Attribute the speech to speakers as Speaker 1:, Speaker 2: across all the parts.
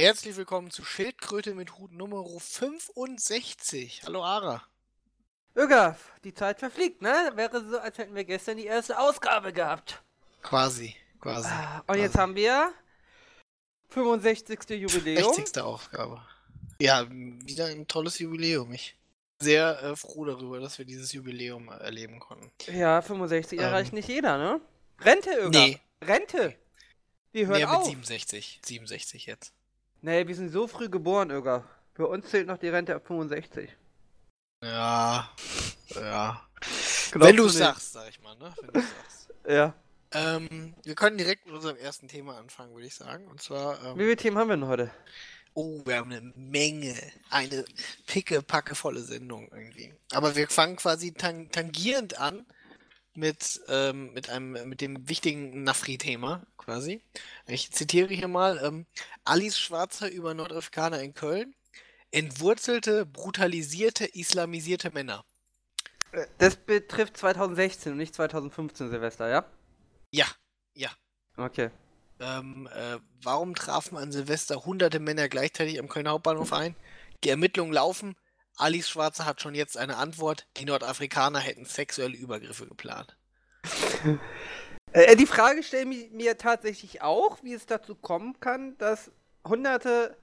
Speaker 1: Herzlich willkommen zu Schildkröte mit Hut Nummer 65. Hallo Ara.
Speaker 2: Ögaf, die Zeit verfliegt, ne? Wäre so, als hätten wir gestern die erste Ausgabe gehabt.
Speaker 1: Quasi, quasi.
Speaker 2: Ah, Und
Speaker 1: quasi.
Speaker 2: jetzt haben wir 65. Jubiläum.
Speaker 1: 60. Aufgabe. Ja, wieder ein tolles Jubiläum. Ich bin sehr äh, froh darüber, dass wir dieses Jubiläum äh, erleben konnten.
Speaker 2: Ja, 65
Speaker 1: Ähm.
Speaker 2: erreicht nicht jeder, ne? Rente, Ögaf.
Speaker 1: Nee.
Speaker 2: Rente. Die hört
Speaker 1: Mehr mit
Speaker 2: auf.
Speaker 1: 67. 67 jetzt.
Speaker 2: Nee, wir sind so früh geboren, Ögaf. Für uns zählt noch die Rente ab 65.
Speaker 1: Ja. Ja.
Speaker 2: Glaubst
Speaker 1: Wenn du sagst, sag ich mal, ne? Wenn du sagst.
Speaker 2: Ja.
Speaker 1: Ähm, wir können direkt mit unserem ersten Thema anfangen, würde ich sagen. Und zwar.
Speaker 2: Wie
Speaker 1: Ähm,
Speaker 2: viele Themen haben wir denn heute?
Speaker 1: Oh, wir haben eine Menge. Eine pickepackevolle Sendung irgendwie. Aber wir fangen quasi tang tangierend an mit, ähm, mit, einem, mit dem wichtigen Nafri-Thema quasi. Ich zitiere hier mal: ähm, Alice Schwarzer über Nordafrikaner in Köln. Entwurzelte, brutalisierte, islamisierte Männer.
Speaker 2: Das betrifft 2016 und nicht 2015 Silvester, ja?
Speaker 1: Ja, ja.
Speaker 2: Okay.
Speaker 1: Ähm, äh, warum trafen an Silvester hunderte Männer gleichzeitig am Kölner Hauptbahnhof ein? Die Ermittlungen laufen. Alice Schwarzer hat schon jetzt eine Antwort. Die Nordafrikaner hätten sexuelle Übergriffe geplant.
Speaker 2: Äh, die Frage stelle ich mir tatsächlich auch, wie es dazu kommen kann, dass hunderte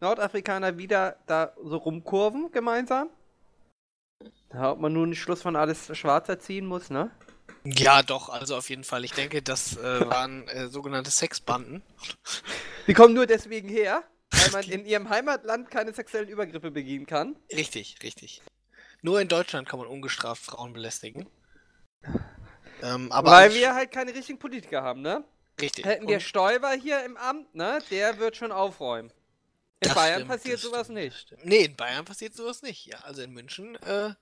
Speaker 2: Nordafrikaner wieder da so rumkurven gemeinsam. Ja, ob man nun einen Schluss von alles Schwarzer ziehen muss, ne?
Speaker 1: Ja, doch, also auf jeden Fall. Ich denke, das äh, waren äh, sogenannte Sexbanden.
Speaker 2: Die kommen nur deswegen her, weil man in ihrem Heimatland keine sexuellen Übergriffe begehen kann.
Speaker 1: Richtig, richtig. Nur in Deutschland kann man ungestraft Frauen belästigen. Ähm, aber
Speaker 2: weil wir halt keine richtigen Politiker haben, ne?
Speaker 1: richtig.
Speaker 2: Hätten wir Stoiber hier im Amt, ne? Der wird schon aufräumen. In
Speaker 1: das
Speaker 2: Bayern
Speaker 1: stimmt,
Speaker 2: passiert sowas
Speaker 1: stimmt,
Speaker 2: nicht.
Speaker 1: Nee, in Bayern passiert sowas nicht. Ja, also in München, äh,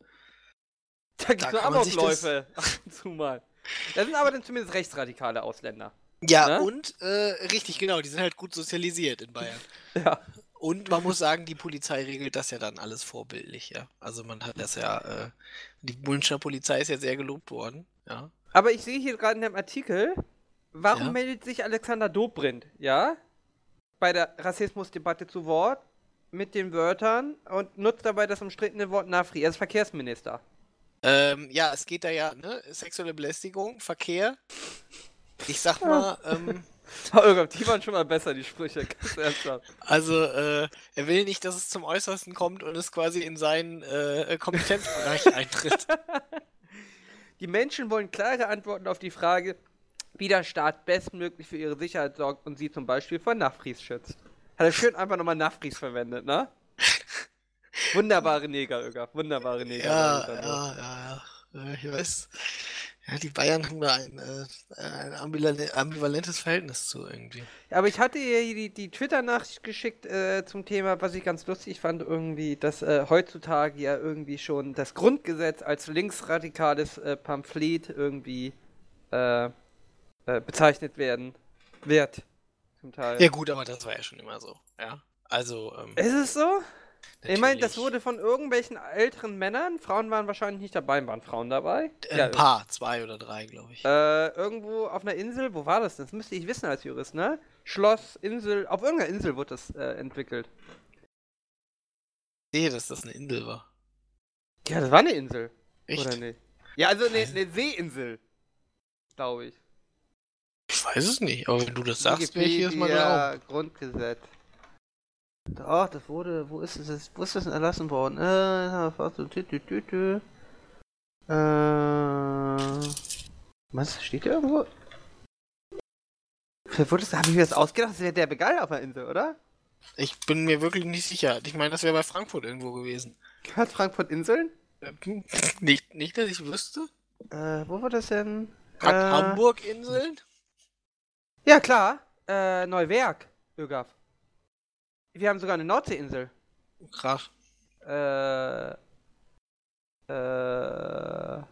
Speaker 2: Da gibt's
Speaker 1: Da
Speaker 2: nur
Speaker 1: sich das-
Speaker 2: Amokläufe. Ab und zu mal. Das sind aber dann zumindest rechtsradikale Ausländer.
Speaker 1: Ja,
Speaker 2: Ne?
Speaker 1: und äh, richtig, genau, die sind halt gut sozialisiert in Bayern.
Speaker 2: Ja.
Speaker 1: Und man muss sagen, die Polizei regelt das ja dann alles vorbildlich, ja. Also man hat das ja, äh, die Münchner Polizei ist ja sehr gelobt worden, ja.
Speaker 2: Aber ich sehe hier gerade in dem Artikel, warum
Speaker 1: Ja.
Speaker 2: meldet sich Alexander Dobrindt, ja, bei der Rassismusdebatte zu Wort mit den Wörtern und nutzt dabei das umstrittene Wort Nafri. Er ist Verkehrsminister.
Speaker 1: Ähm, ja, es geht da ja, ne, sexuelle Belästigung, Verkehr. Ich sag mal, ähm,
Speaker 2: Oh, Gott, die waren schon mal besser, die Sprüche, ganz ernsthaft.
Speaker 1: also, äh, er will nicht, dass es zum Äußersten kommt und es quasi in seinen äh, Kompetenzbereich eintritt.
Speaker 2: Die Menschen wollen klare Antworten auf die Frage, wie der Staat bestmöglich für ihre Sicherheit sorgt und sie zum Beispiel vor Nafris schützt. Hat er schön einfach nochmal Nafris verwendet, ne? Wunderbare Neger, Ögaf, wunderbare Neger.
Speaker 1: Ja,
Speaker 2: dann
Speaker 1: ja, ja, ja. Äh, Ich weiß. Ja, die Bayern haben da ein, äh, ein ambivalen- ambivalentes Verhältnis zu irgendwie.
Speaker 2: Ja, aber ich hatte ihr die, die Twitter-Nachricht geschickt äh, zum Thema, was ich ganz lustig fand, irgendwie, dass äh, heutzutage ja irgendwie schon das Grundgesetz als linksradikales äh, Pamphlet irgendwie äh, äh, bezeichnet werden wird. Zum Teil.
Speaker 1: Ja gut, aber das war ja schon immer so, ja. Also, ähm,
Speaker 2: Ist es so? Ich meine, das
Speaker 1: natürlich.
Speaker 2: wurde von irgendwelchen älteren Männern, Frauen waren wahrscheinlich nicht dabei, waren Frauen dabei?
Speaker 1: Ein paar, zwei oder drei, glaube ich.
Speaker 2: Äh, irgendwo auf einer Insel, wo war das denn? Das müsste ich wissen als Jurist, ne? Schloss, Insel, auf irgendeiner Insel wurde das äh, entwickelt.
Speaker 1: Ich sehe, dass das eine Insel war.
Speaker 2: Ja, das war eine Insel.
Speaker 1: Echt?
Speaker 2: Oder nicht? Ja, also eine, eine Seeinsel. Glaube ich.
Speaker 1: Ich weiß es nicht, aber wenn du das sagst, will ich jedes Mal.
Speaker 2: Wikipedia, Grundgesetz. Ach, das wurde, wo ist das, wo ist das denn erlassen worden? Äh, fast so, tü, tü, tü, tü. Äh, was, steht hier irgendwo? Wurde das, hab ich mir das ausgedacht? Das wäre der Begeil auf der Insel, oder?
Speaker 1: Ich bin mir wirklich nicht sicher. Ich meine, das wäre bei Frankfurt irgendwo gewesen.
Speaker 2: Hat Frankfurt Inseln?
Speaker 1: Ähm, Nicht, nicht, dass ich wüsste.
Speaker 2: Äh, wo war das denn?
Speaker 1: Hat
Speaker 2: Äh,
Speaker 1: Hamburg-Inseln?
Speaker 2: Ja, klar. Äh, Neuwerk, Ögaf. Wir haben sogar eine Nordseeinsel.
Speaker 1: Krass.
Speaker 2: Äh. Äh.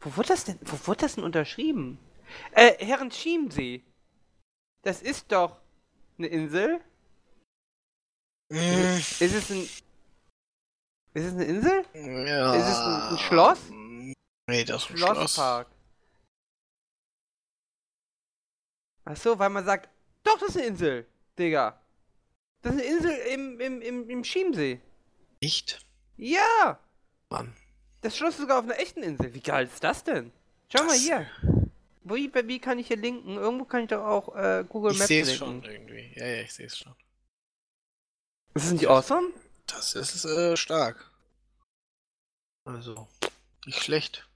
Speaker 2: Wo wurde das denn? Wo wurde das denn unterschrieben? Äh, Herrenschiemsee. Das ist doch eine Insel.
Speaker 1: Mm,
Speaker 2: Ist es ein. Ist es eine Insel?
Speaker 1: ja.
Speaker 2: Ist es ein- ein Schloss?
Speaker 1: Nee, das ist ein Schloss.
Speaker 2: Schlosspark. Ach so, weil man sagt, doch, das ist eine Insel, Digga. Das ist eine Insel im, im, im, im Chiemsee.
Speaker 1: Nicht?
Speaker 2: Ja!
Speaker 1: Mann.
Speaker 2: Das Schloss ist sogar auf einer echten Insel. Wie geil ist das denn? Schau mal hier. Wie, wie kann ich hier linken? Irgendwo kann ich doch auch äh, Google
Speaker 1: Ich
Speaker 2: Maps
Speaker 1: sehe es
Speaker 2: linken.
Speaker 1: schon irgendwie. Ja, ja, ich sehe es schon.
Speaker 2: Ist das nicht awesome?
Speaker 1: Das ist äh, stark. Also, nicht schlecht.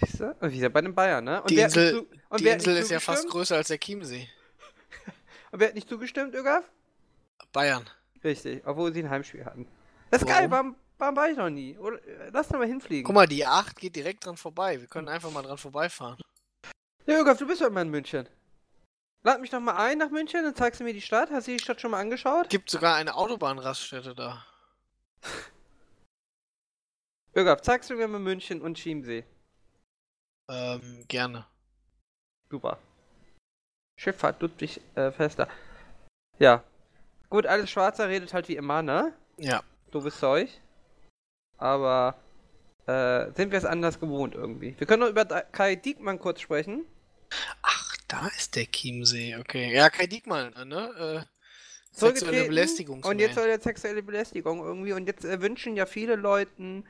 Speaker 2: Siehst du? Und wieder bei den Bayern, ne? Und
Speaker 1: Die Insel-
Speaker 2: zu-
Speaker 1: Die Insel ist ja fast größer als der Chiemsee.
Speaker 2: Und wer hat nicht zugestimmt, Ögaf?
Speaker 1: Bayern.
Speaker 2: Richtig, obwohl sie ein Heimspiel hatten. Das ist
Speaker 1: Warum?
Speaker 2: geil, warum, warum war ich noch nie? Oder, äh, lass doch mal hinfliegen.
Speaker 1: Guck mal, die 8 geht direkt dran vorbei. Wir können einfach mal dran vorbeifahren.
Speaker 2: Ja, Ögaf, du bist doch immer in München. Lad mich doch mal ein nach München und zeigst du mir die Stadt. Hast du die Stadt schon mal angeschaut?
Speaker 1: Gibt sogar eine Autobahnraststätte da.
Speaker 2: Ögaf, zeigst du mir mal München und Chiemsee.
Speaker 1: Ähm, gerne.
Speaker 2: Super. Schifffahrt Ludwig äh, Fester. Ja. Gut, alles Schwarzer redet halt wie immer, ne?
Speaker 1: Ja.
Speaker 2: Doofes Zeug. Aber äh, sind wir es anders gewohnt irgendwie. Wir können noch über Kai Diekmann kurz sprechen.
Speaker 1: Ach, da ist der Chiemsee. Okay. Ja, Kai Diekmann, äh, ne? Äh, sexuelle. Belästigung.
Speaker 2: Und jetzt soll er sexuelle Belästigung irgendwie. Und jetzt äh, wünschen ja viele Leuten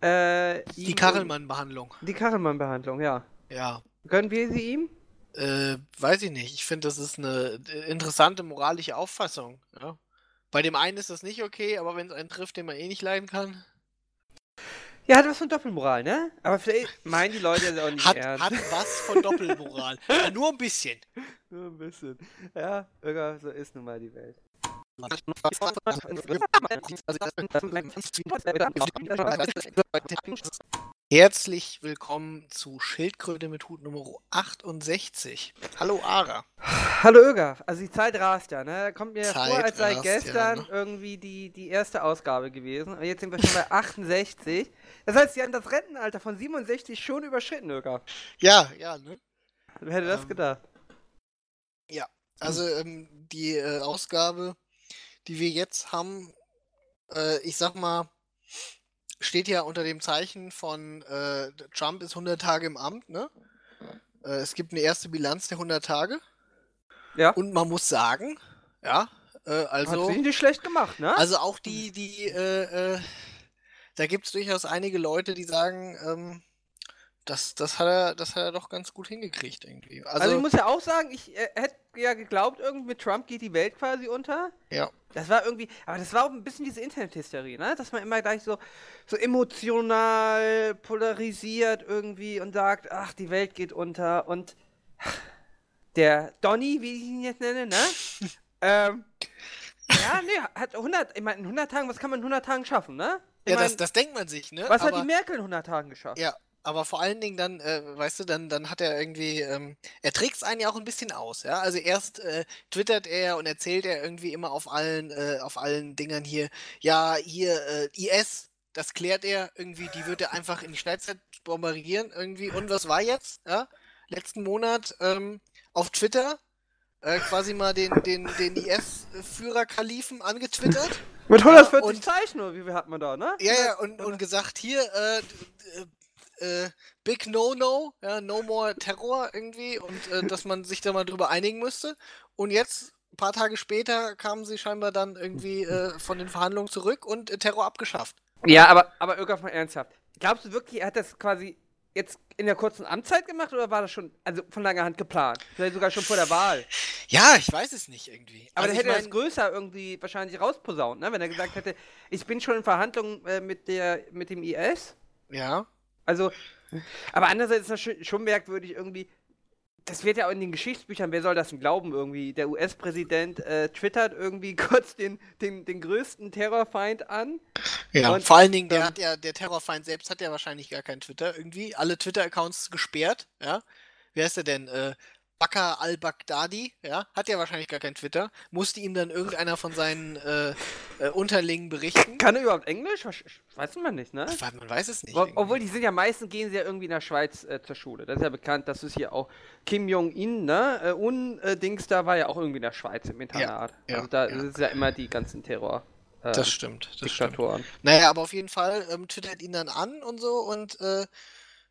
Speaker 2: äh,
Speaker 1: Die Karelmann-Behandlung.
Speaker 2: Die Karelmann-Behandlung, ja.
Speaker 1: Ja.
Speaker 2: Gönnen wir sie ihm?
Speaker 1: Äh, weiß ich nicht. Ich finde, das ist eine interessante moralische Auffassung. Ja? Bei dem einen ist das nicht okay, aber wenn es einen trifft, den man eh nicht leiden kann.
Speaker 2: Ja, hat was von Doppelmoral, ne? Aber vielleicht meinen die Leute das auch nicht
Speaker 1: Hat,
Speaker 2: ernst.
Speaker 1: hat was von Doppelmoral. ja, nur ein bisschen.
Speaker 2: Nur ein bisschen. Ja, Irga, so ist nun mal die Welt.
Speaker 1: Herzlich willkommen zu Schildkröte mit Hut Nummer 68. Hallo Ara.
Speaker 2: Hallo Irga, also die Zeit rast ja, ne? Kommt mir ja
Speaker 1: Zeit
Speaker 2: vor, als sei
Speaker 1: rast ja,
Speaker 2: gestern
Speaker 1: ne?
Speaker 2: irgendwie die, die erste Ausgabe gewesen. Und jetzt sind wir schon bei 68. Das heißt, sie haben das Rentenalter von 67 schon überschritten, Irga.
Speaker 1: Ja, ja, ne?
Speaker 2: Wer hätte das
Speaker 1: Ähm,
Speaker 2: gedacht?
Speaker 1: Also ähm, die äh, Ausgabe, die wir jetzt haben, äh, ich sag mal, steht ja unter dem Zeichen von äh, Trump ist 100 Tage im Amt, ne? Äh, es gibt eine erste Bilanz der 100 Tage
Speaker 2: Ja.
Speaker 1: und man muss sagen, ja, äh,
Speaker 2: Hat
Speaker 1: also
Speaker 2: sich nicht schlecht gemacht, ne?
Speaker 1: Also auch die, die, äh, äh, da gibt es durchaus einige Leute, die sagen, ähm, das, das hat er, das hat er doch ganz gut hingekriegt irgendwie. Also,
Speaker 2: Also, ich muss ja auch sagen, ich äh, hätte ja geglaubt, irgendwie mit Trump geht die Welt quasi unter.
Speaker 1: ja,
Speaker 2: Das war irgendwie, aber das war auch ein bisschen diese Internethysterie, ne? Dass man immer gleich so, so emotional polarisiert irgendwie und sagt, ach, die Welt geht unter und der Donny, wie ich ihn jetzt nenne, ne? ähm, ja, nee, hat 100, ich meine, in 100 Tagen, was kann man in 100 Tagen schaffen, ne? Ich
Speaker 1: ja,
Speaker 2: mein,
Speaker 1: das, das denkt man sich, ne?
Speaker 2: was hat
Speaker 1: aber,
Speaker 2: die Merkel in 100 Tagen geschafft?
Speaker 1: Ja, aber vor allen Dingen dann, äh, weißt du, dann, dann hat er irgendwie, ähm, er trägt es einen ja auch ein bisschen aus, ja. Also erst äh, twittert er und erzählt er irgendwie immer auf allen, äh, auf allen Dingern hier, ja, hier, äh, IS, das klärt er irgendwie, die wird er einfach in die Steinzeit bombardieren irgendwie. Und was war jetzt? Ja? Letzten Monat ähm, auf Twitter äh, quasi mal den, den, den IS-Führer Kalifen angetwittert.
Speaker 2: Mit 140
Speaker 1: und-
Speaker 2: Zeichen, oder wie viel hat man da, ne?
Speaker 1: Ja, ja, und, und gesagt, hier, äh, d- äh, Big No-No, ja, No More Terror irgendwie und äh, dass man sich da mal drüber einigen müsste. Und jetzt, ein paar Tage später, kamen sie scheinbar dann irgendwie äh, von den Verhandlungen zurück und äh, Terror abgeschafft.
Speaker 2: Ja, aber, aber irgendwann mal ernsthaft. Glaubst du wirklich, er hat das quasi jetzt in der kurzen Amtszeit gemacht oder war das schon, also von langer Hand geplant? Vielleicht sogar schon vor der Wahl.
Speaker 1: Ja, ich weiß es nicht irgendwie.
Speaker 2: Aber
Speaker 1: Also ich
Speaker 2: hätte das
Speaker 1: mein-
Speaker 2: größer irgendwie wahrscheinlich rausposaunt, ne? Wenn er gesagt hätte, ich bin schon in Verhandlungen äh, mit, der, mit dem IS.
Speaker 1: Ja,
Speaker 2: Also, aber andererseits ist das schon, merkwürdig irgendwie. Das wird ja auch in den Geschichtsbüchern, wer soll das denn glauben irgendwie? Der US-Präsident äh, twittert irgendwie kurz den, den, den größten Terrorfeind an.
Speaker 1: ja.
Speaker 2: Und,
Speaker 1: Vor allen Dingen, der
Speaker 2: ähm,
Speaker 1: hat ja, der Terrorfeind selbst hat ja wahrscheinlich gar kein Twitter irgendwie. Alle Twitter-Accounts gesperrt, ja. Wer ist der denn? Äh, Bakr al-Baghdadi, ja, hat ja wahrscheinlich gar kein Twitter. Musste ihm dann irgendeiner von seinen äh, äh, Unterlingen berichten.
Speaker 2: Kann er überhaupt Englisch? Weiß- Weiß man nicht, ne?
Speaker 1: Weil Man weiß es nicht.
Speaker 2: Ob-. Obwohl, die sind ja meistens, gehen sie ja irgendwie in der Schweiz äh, zur Schule. Das ist ja bekannt, das ist hier auch Kim Jong-un, ne? Äh, Un-Dings da war ja auch irgendwie in der Schweiz im Internat.
Speaker 1: ja,
Speaker 2: also da
Speaker 1: ja.
Speaker 2: ist ja immer die ganzen Terror. Äh,
Speaker 1: Das stimmt, das stimmt.
Speaker 2: Diktatoren.
Speaker 1: Naja, aber auf jeden Fall ähm, twittert ihn dann an und so und äh,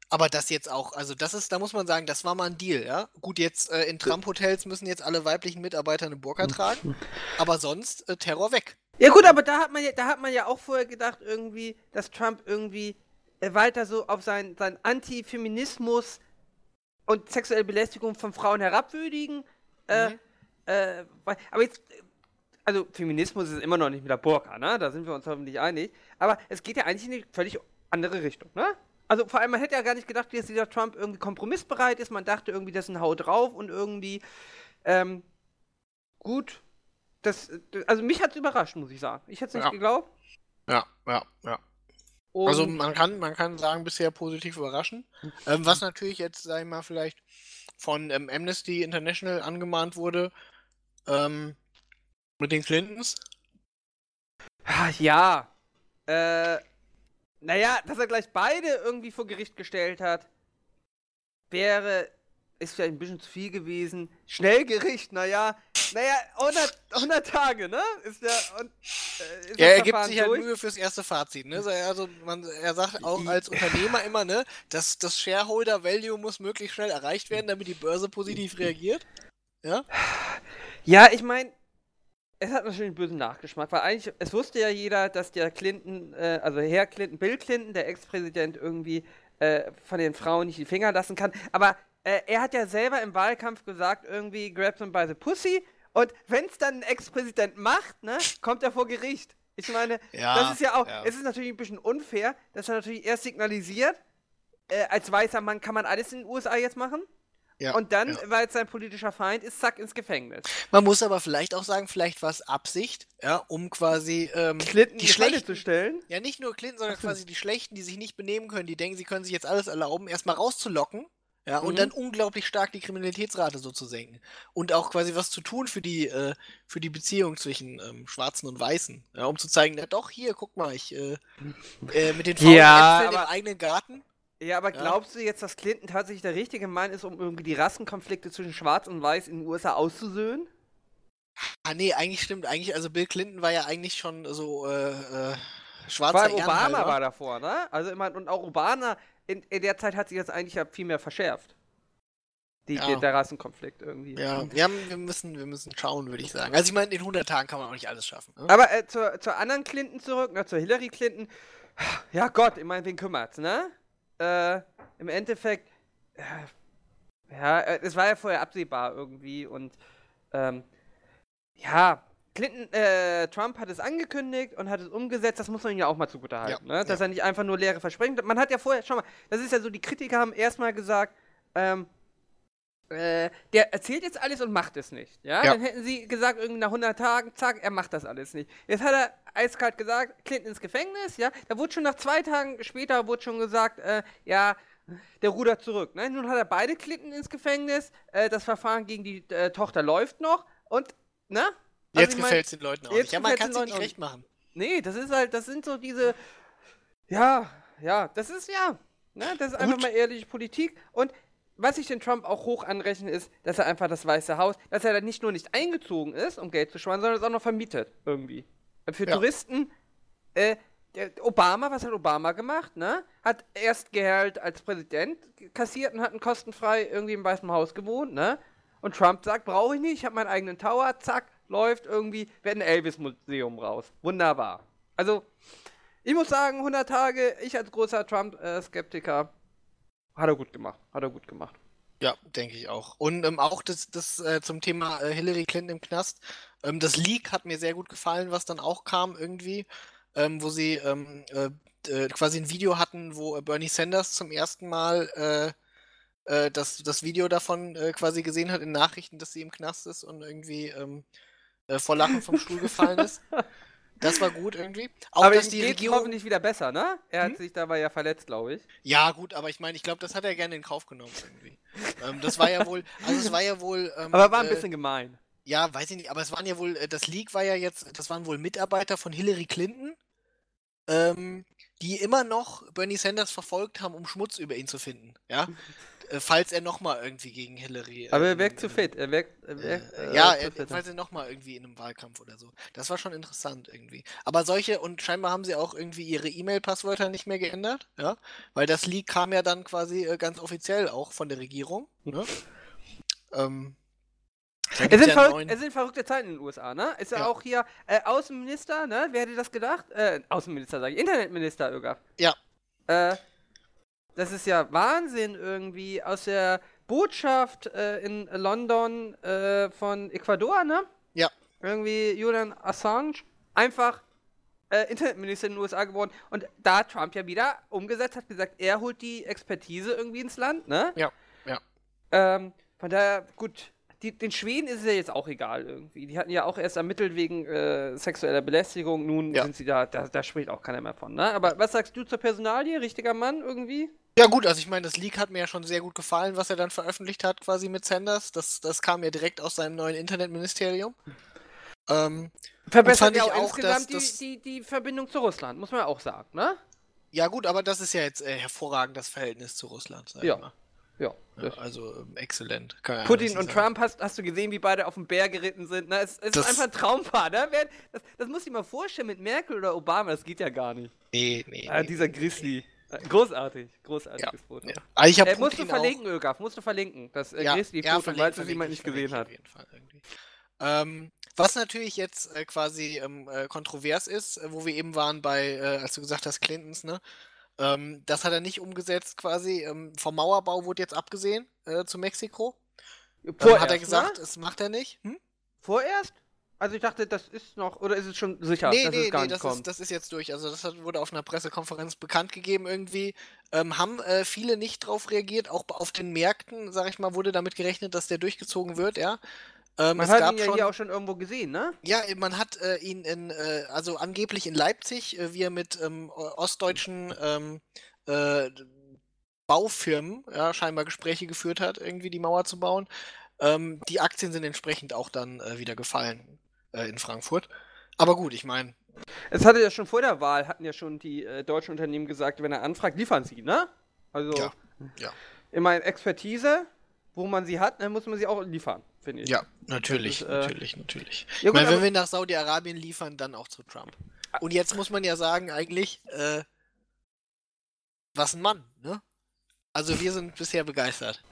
Speaker 1: Aber das jetzt auch, also das ist, da muss man sagen, das war mal ein Deal, ja. Gut, jetzt äh, in Trump-Hotels müssen jetzt alle weiblichen Mitarbeiter eine Burka tragen, aber sonst äh, Terror weg.
Speaker 2: Ja gut, aber da hat man ja, da hat man ja auch vorher gedacht, irgendwie, dass Trump irgendwie äh, weiter so auf seinen sein Antifeminismus und sexuelle Belästigung von Frauen herabwürdigen. Äh,
Speaker 1: Mhm.
Speaker 2: äh, aber jetzt, also Feminismus ist immer noch nicht mit der Burka, ne? Da sind wir uns hoffentlich einig. Aber es geht ja eigentlich in eine völlig andere Richtung, ne? Also vor allem, man hätte ja gar nicht gedacht, dass dieser Trump irgendwie kompromissbereit ist. Man dachte irgendwie, das ist ein Hau drauf und irgendwie, ähm, gut. Das, also mich hat es überrascht, muss ich sagen. Ich hätte es nicht
Speaker 1: Ja.
Speaker 2: geglaubt.
Speaker 1: Ja, ja, ja.
Speaker 2: Und
Speaker 1: Also man kann, man kann sagen, bisher positiv überraschen. Ähm, was natürlich jetzt, sag ich mal, vielleicht von ähm, Amnesty International angemahnt wurde, ähm, mit den Clintons.
Speaker 2: Ja. Äh, naja, dass er gleich beide irgendwie vor Gericht gestellt hat, wäre, ist vielleicht ein bisschen zu viel gewesen. Schnellgericht, naja, naja, 100, 100 Tage, ne? Ist der, und, äh, ist
Speaker 1: Ja, er gibt sich halt
Speaker 2: durch?
Speaker 1: Mühe fürs erste Fazit. Ne? So, Also man, er sagt auch als Unternehmer immer, ne, dass das Shareholder Value muss möglichst schnell erreicht werden, damit die Börse positiv reagiert. Ja?
Speaker 2: Ja, ich meine, es hat natürlich einen bösen Nachgeschmack, weil eigentlich, es wusste ja jeder, dass der Clinton, äh, also Herr Clinton, Bill Clinton, der Ex-Präsident, irgendwie äh, von den Frauen nicht die Finger lassen kann. Aber äh, er hat ja selber im Wahlkampf gesagt, irgendwie, grab them by the pussy. Und wenn es dann ein Ex-Präsident macht, ne, kommt er vor Gericht. Ich meine,
Speaker 1: Ja,
Speaker 2: das ist ja auch,
Speaker 1: ja.
Speaker 2: es ist natürlich ein bisschen unfair, dass er natürlich erst signalisiert, äh, als weißer Mann kann man alles in den USA jetzt machen.
Speaker 1: Ja,
Speaker 2: Und dann,
Speaker 1: ja.
Speaker 2: weil es sein politischer Feind ist, zack, ins Gefängnis.
Speaker 1: Man muss aber vielleicht auch sagen, vielleicht war es Absicht, ja, um quasi ähm,
Speaker 2: Clinton
Speaker 1: die schlechten,
Speaker 2: zu stellen.
Speaker 1: ja nicht nur Clinton, sondern quasi die Schlechten, die sich nicht benehmen können, die denken, sie können sich jetzt alles erlauben, erstmal rauszulocken, ja, und
Speaker 2: Mhm.
Speaker 1: dann unglaublich stark die Kriminalitätsrate so zu senken. Und auch quasi was zu tun für die, äh, für die Beziehung zwischen ähm, Schwarzen und Weißen. Ja, um zu zeigen, na doch, hier, guck mal, ich äh, äh, mit den faulen
Speaker 2: Ja,
Speaker 1: Äpfeln im eigenen Garten.
Speaker 2: Ja, aber
Speaker 1: Ja.
Speaker 2: glaubst du jetzt, dass Clinton tatsächlich der richtige Mann ist, um irgendwie die Rassenkonflikte zwischen Schwarz und Weiß in den USA auszusöhnen?
Speaker 1: Ah nee, eigentlich stimmt, eigentlich, also Bill Clinton war ja eigentlich schon so äh, äh, schwarzer
Speaker 2: allem Obama war davor, ne? Also immer, und auch Obama, in, in der Zeit hat sich das eigentlich ja viel mehr verschärft. Die,
Speaker 1: Ja.
Speaker 2: der, der Rassenkonflikt irgendwie.
Speaker 1: Ja, ja, wir müssen, wir müssen schauen, würde ich sagen. Also ich meine, in 100 Tagen kann man auch nicht alles schaffen. Ne?
Speaker 2: Aber äh, zur, zur anderen Clinton zurück, ne, zur Hillary Clinton. Ja Gott, ich meine, wen kümmert's, ne? Äh, Im Endeffekt, äh, ja, äh, es war ja vorher absehbar irgendwie und ähm, ja, Clinton, äh, Trump hat es angekündigt und hat es umgesetzt, das muss man ihm ja auch mal zugutehalten,
Speaker 1: Ja,
Speaker 2: ne? Dass
Speaker 1: ja.
Speaker 2: er nicht einfach nur leere Versprechen. Man hat ja vorher, schau mal, das ist ja so, die Kritiker haben erstmal gesagt, ähm, äh, der erzählt jetzt alles und macht es nicht. Ja?
Speaker 1: Ja.
Speaker 2: Dann hätten sie gesagt, irgendwie nach 100 Tagen, zack, er macht das alles nicht. Jetzt hat er eiskalt gesagt, Clinton ins Gefängnis, ja. Da wurde schon nach zwei Tagen später wurde schon gesagt, äh, ja, der rudert zurück. Ne? Nun hat er beide Clinton ins Gefängnis, äh, das Verfahren gegen die äh, Tochter läuft noch und, ne? Also
Speaker 1: Jetzt
Speaker 2: ich mein,
Speaker 1: gefällt es den Leuten auch
Speaker 2: jetzt
Speaker 1: nicht. Ja, man kann es nicht recht machen.
Speaker 2: Nee, das ist halt, das sind so diese. Ja, ja, das ist ja. Ne, das ist einfach
Speaker 1: Gut.
Speaker 2: mal ehrliche Politik. Und was ich den Trump auch hoch anrechne, ist, dass er einfach das Weiße Haus, dass er da nicht nur nicht eingezogen ist, um Geld zu sparen, sondern es auch noch vermietet, irgendwie. Für
Speaker 1: Ja.
Speaker 2: Touristen, äh, Obama, was hat Obama gemacht, ne? Hat erst Gehalt als Präsident kassiert und hat ein kostenfrei irgendwie im Weißen Haus gewohnt, ne? Und Trump sagt, brauche ich nicht, ich habe meinen eigenen Tower, zack, läuft irgendwie, wird ein Elvis-Museum raus. Wunderbar. Also, ich muss sagen, 100 Tage, ich als großer Trump-Skeptiker, hat er gut gemacht, hat er gut gemacht.
Speaker 1: Ja, denke ich auch. Und ähm, auch das, das äh, zum Thema äh, Hillary Clinton im Knast. Ähm, das Leak hat mir sehr gut gefallen, was dann auch kam irgendwie, ähm, wo sie ähm, äh, äh, quasi ein Video hatten, wo äh, Bernie Sanders zum ersten Mal äh, das, das Video davon quasi gesehen hat in Nachrichten, dass sie im Knast ist und irgendwie ähm, äh, vor Lachen vom Stuhl gefallen ist. Das war gut irgendwie. Auch
Speaker 2: aber
Speaker 1: dass die Regierung.
Speaker 2: hoffentlich wieder besser, ne? Er hat
Speaker 1: Hm?
Speaker 2: sich dabei ja verletzt, glaube ich.
Speaker 1: Ja, gut, aber ich meine, ich glaube, das hat er gerne in Kauf genommen irgendwie. ähm, das war ja wohl, also es war ja wohl. Ähm,
Speaker 2: Aber war ein
Speaker 1: äh,
Speaker 2: bisschen gemein.
Speaker 1: Ja, weiß ich nicht, aber es waren ja wohl, äh, das Leak war ja jetzt, das waren wohl Mitarbeiter von Hillary Clinton, ähm, die immer noch Bernie Sanders verfolgt haben, um Schmutz über ihn zu finden. Ja. Äh, falls er nochmal irgendwie gegen Hillary.
Speaker 2: Aber er
Speaker 1: ähm,
Speaker 2: wirkt zu fit. Er wirkt. Er
Speaker 1: Äh,
Speaker 2: wirkt äh,
Speaker 1: ja,
Speaker 2: zu
Speaker 1: er,
Speaker 2: fit.
Speaker 1: falls er nochmal irgendwie in einem Wahlkampf oder so. Das war schon interessant irgendwie. Aber solche, und scheinbar haben sie auch irgendwie ihre E-Mail-Passwörter nicht mehr geändert, ja. Weil das Leak kam ja dann quasi äh, ganz offiziell auch von der Regierung. Ne? ähm,
Speaker 2: Es sind,
Speaker 1: ja
Speaker 2: verrückt, es sind verrückte Zeiten in den USA, ne? Ist ja,
Speaker 1: Ja.
Speaker 2: auch hier äh, Außenminister, ne? Wer hätte das gedacht? Äh, Außenminister, sage ich. Internetminister, Ögaf.
Speaker 1: Ja.
Speaker 2: Äh, das ist ja Wahnsinn irgendwie. Aus der Botschaft äh, in London äh, von Ecuador, ne?
Speaker 1: Ja.
Speaker 2: Irgendwie Julian Assange. Einfach äh, Internetminister in den USA geworden. Und da Trump ja wieder umgesetzt, hat gesagt, er holt die Expertise irgendwie ins Land, ne?
Speaker 1: Ja, ja.
Speaker 2: Ähm, von daher, gut. Die, den Schweden ist es ja jetzt auch egal irgendwie. Die hatten ja auch erst ermittelt wegen äh, sexueller Belästigung. Nun
Speaker 1: Ja.
Speaker 2: sind sie da, da, da spricht auch keiner mehr von, ne? Aber was sagst du zur Personalie? Richtiger Mann irgendwie?
Speaker 1: Ja gut, also ich meine, das Leak hat mir ja schon sehr gut gefallen, was er dann veröffentlicht hat, quasi mit Sanders. Das, das kam ja direkt aus seinem neuen Internetministerium. Ähm,
Speaker 2: Verbessert ja auch,
Speaker 1: auch, dass
Speaker 2: insgesamt
Speaker 1: das-
Speaker 2: die, die, die Verbindung zu Russland, muss man ja auch sagen, ne?
Speaker 1: ja gut, aber das ist ja jetzt äh, hervorragend das Verhältnis zu Russland, sag
Speaker 2: Ja.
Speaker 1: ich mal.
Speaker 2: Ja.
Speaker 1: Ja, also ähm, exzellent.
Speaker 2: Putin und
Speaker 1: sagen.
Speaker 2: Trump, hast, hast du gesehen, wie beide auf den Bär geritten sind? Ne? Es, es
Speaker 1: Das-
Speaker 2: ist einfach ein Traumpaar, ne? Das, das muss ich mal vorstellen mit Merkel oder Obama, das geht ja gar nicht.
Speaker 1: Nee, nee.
Speaker 2: Ah,
Speaker 1: nee.
Speaker 2: dieser Grizzly. Äh, Großartig, großartiges Foto.
Speaker 1: Ja. Aber ich habe
Speaker 2: Äh, musst du verlinken, Ögaf, musst du verlinken. Das äh,
Speaker 1: ja,
Speaker 2: Grizzly-Foto,
Speaker 1: ja,
Speaker 2: weil es jemand nicht gesehen hat.
Speaker 1: Auf jeden Fall irgendwie. Ähm, was natürlich jetzt äh, quasi ähm, äh, kontrovers ist, äh, wo wir eben waren bei, äh, als du gesagt hast, Clintons, ne? Ähm, das hat er nicht umgesetzt quasi. Ähm, vom Mauerbau wurde jetzt abgesehen äh, zu Mexiko. Ähm,
Speaker 2: Vorerst,
Speaker 1: hat er gesagt,
Speaker 2: Ne?
Speaker 1: das macht er nicht. Hm?
Speaker 2: Vorerst? Also ich dachte, das ist noch, oder ist es schon sicher,
Speaker 1: nee,
Speaker 2: dass
Speaker 1: nee,
Speaker 2: es gar
Speaker 1: nee,
Speaker 2: nicht
Speaker 1: das
Speaker 2: kommt?
Speaker 1: ist, das ist jetzt durch. Also das hat, wurde auf einer Pressekonferenz bekannt gegeben irgendwie. Ähm, haben äh, viele nicht drauf reagiert. Auch auf den Märkten, sag ich mal, wurde damit gerechnet, dass der durchgezogen wird, ja. Ähm,
Speaker 2: Man hat ihn ja
Speaker 1: schon,
Speaker 2: hier auch schon irgendwo gesehen, ne?
Speaker 1: ja, man hat äh, ihn in, äh, also angeblich in Leipzig, äh, wie er mit ähm, ostdeutschen ähm, äh, Baufirmen ja, scheinbar Gespräche geführt hat, irgendwie die Mauer zu bauen. Ähm, die Aktien sind entsprechend auch dann äh, wieder gefallen äh, in Frankfurt. Aber gut, ich meine,
Speaker 2: Es hatte ja schon vor der Wahl, hatten ja schon die äh, deutschen Unternehmen gesagt, wenn er anfragt, liefern sie, ne? Also,
Speaker 1: Ja, ja.
Speaker 2: immer Expertise, wo man sie hat, dann muss man sie auch liefern, finde ich.
Speaker 1: Ja, natürlich,
Speaker 2: ist, äh,
Speaker 1: natürlich, natürlich.
Speaker 2: Ja,
Speaker 1: ich
Speaker 2: gut,
Speaker 1: meine, wenn
Speaker 2: aber-
Speaker 1: wir nach Saudi-Arabien liefern, dann auch zu Trump. Und jetzt muss man ja sagen, eigentlich, äh, was ein Mann, ne? Also wir sind bisher begeistert.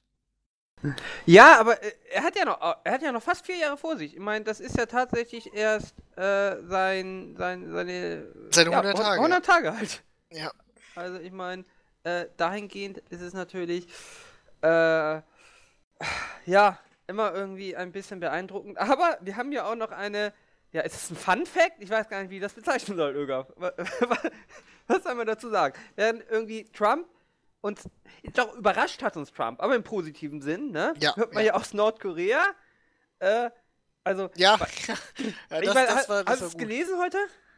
Speaker 2: Ja, aber äh, er hat ja noch, er hat ja noch fast vier Jahre vor sich. Ich meine, das ist ja tatsächlich erst äh, sein, sein, seine,
Speaker 1: Seine
Speaker 2: ja,
Speaker 1: 100 Tage.
Speaker 2: 100 Tage halt.
Speaker 1: Ja.
Speaker 2: Also ich meine, äh, dahingehend ist es natürlich, äh, ja, immer irgendwie ein bisschen beeindruckend. Aber wir haben ja auch noch eine, ja, ist es ein Fun Fact? Ich weiß gar nicht, wie ich das bezeichnen soll, wa- Was soll man dazu sagen? Während irgendwie Trump uns, doch überrascht hat uns Trump, aber im positiven Sinn, ne?
Speaker 1: Ja,
Speaker 2: Hört man
Speaker 1: ja.
Speaker 2: ja, aus Nordkorea. Äh, also,
Speaker 1: Ja,
Speaker 2: wa-
Speaker 1: ja
Speaker 2: ich
Speaker 1: das,
Speaker 2: mein,
Speaker 1: das war, das
Speaker 2: hast du es gelesen heute?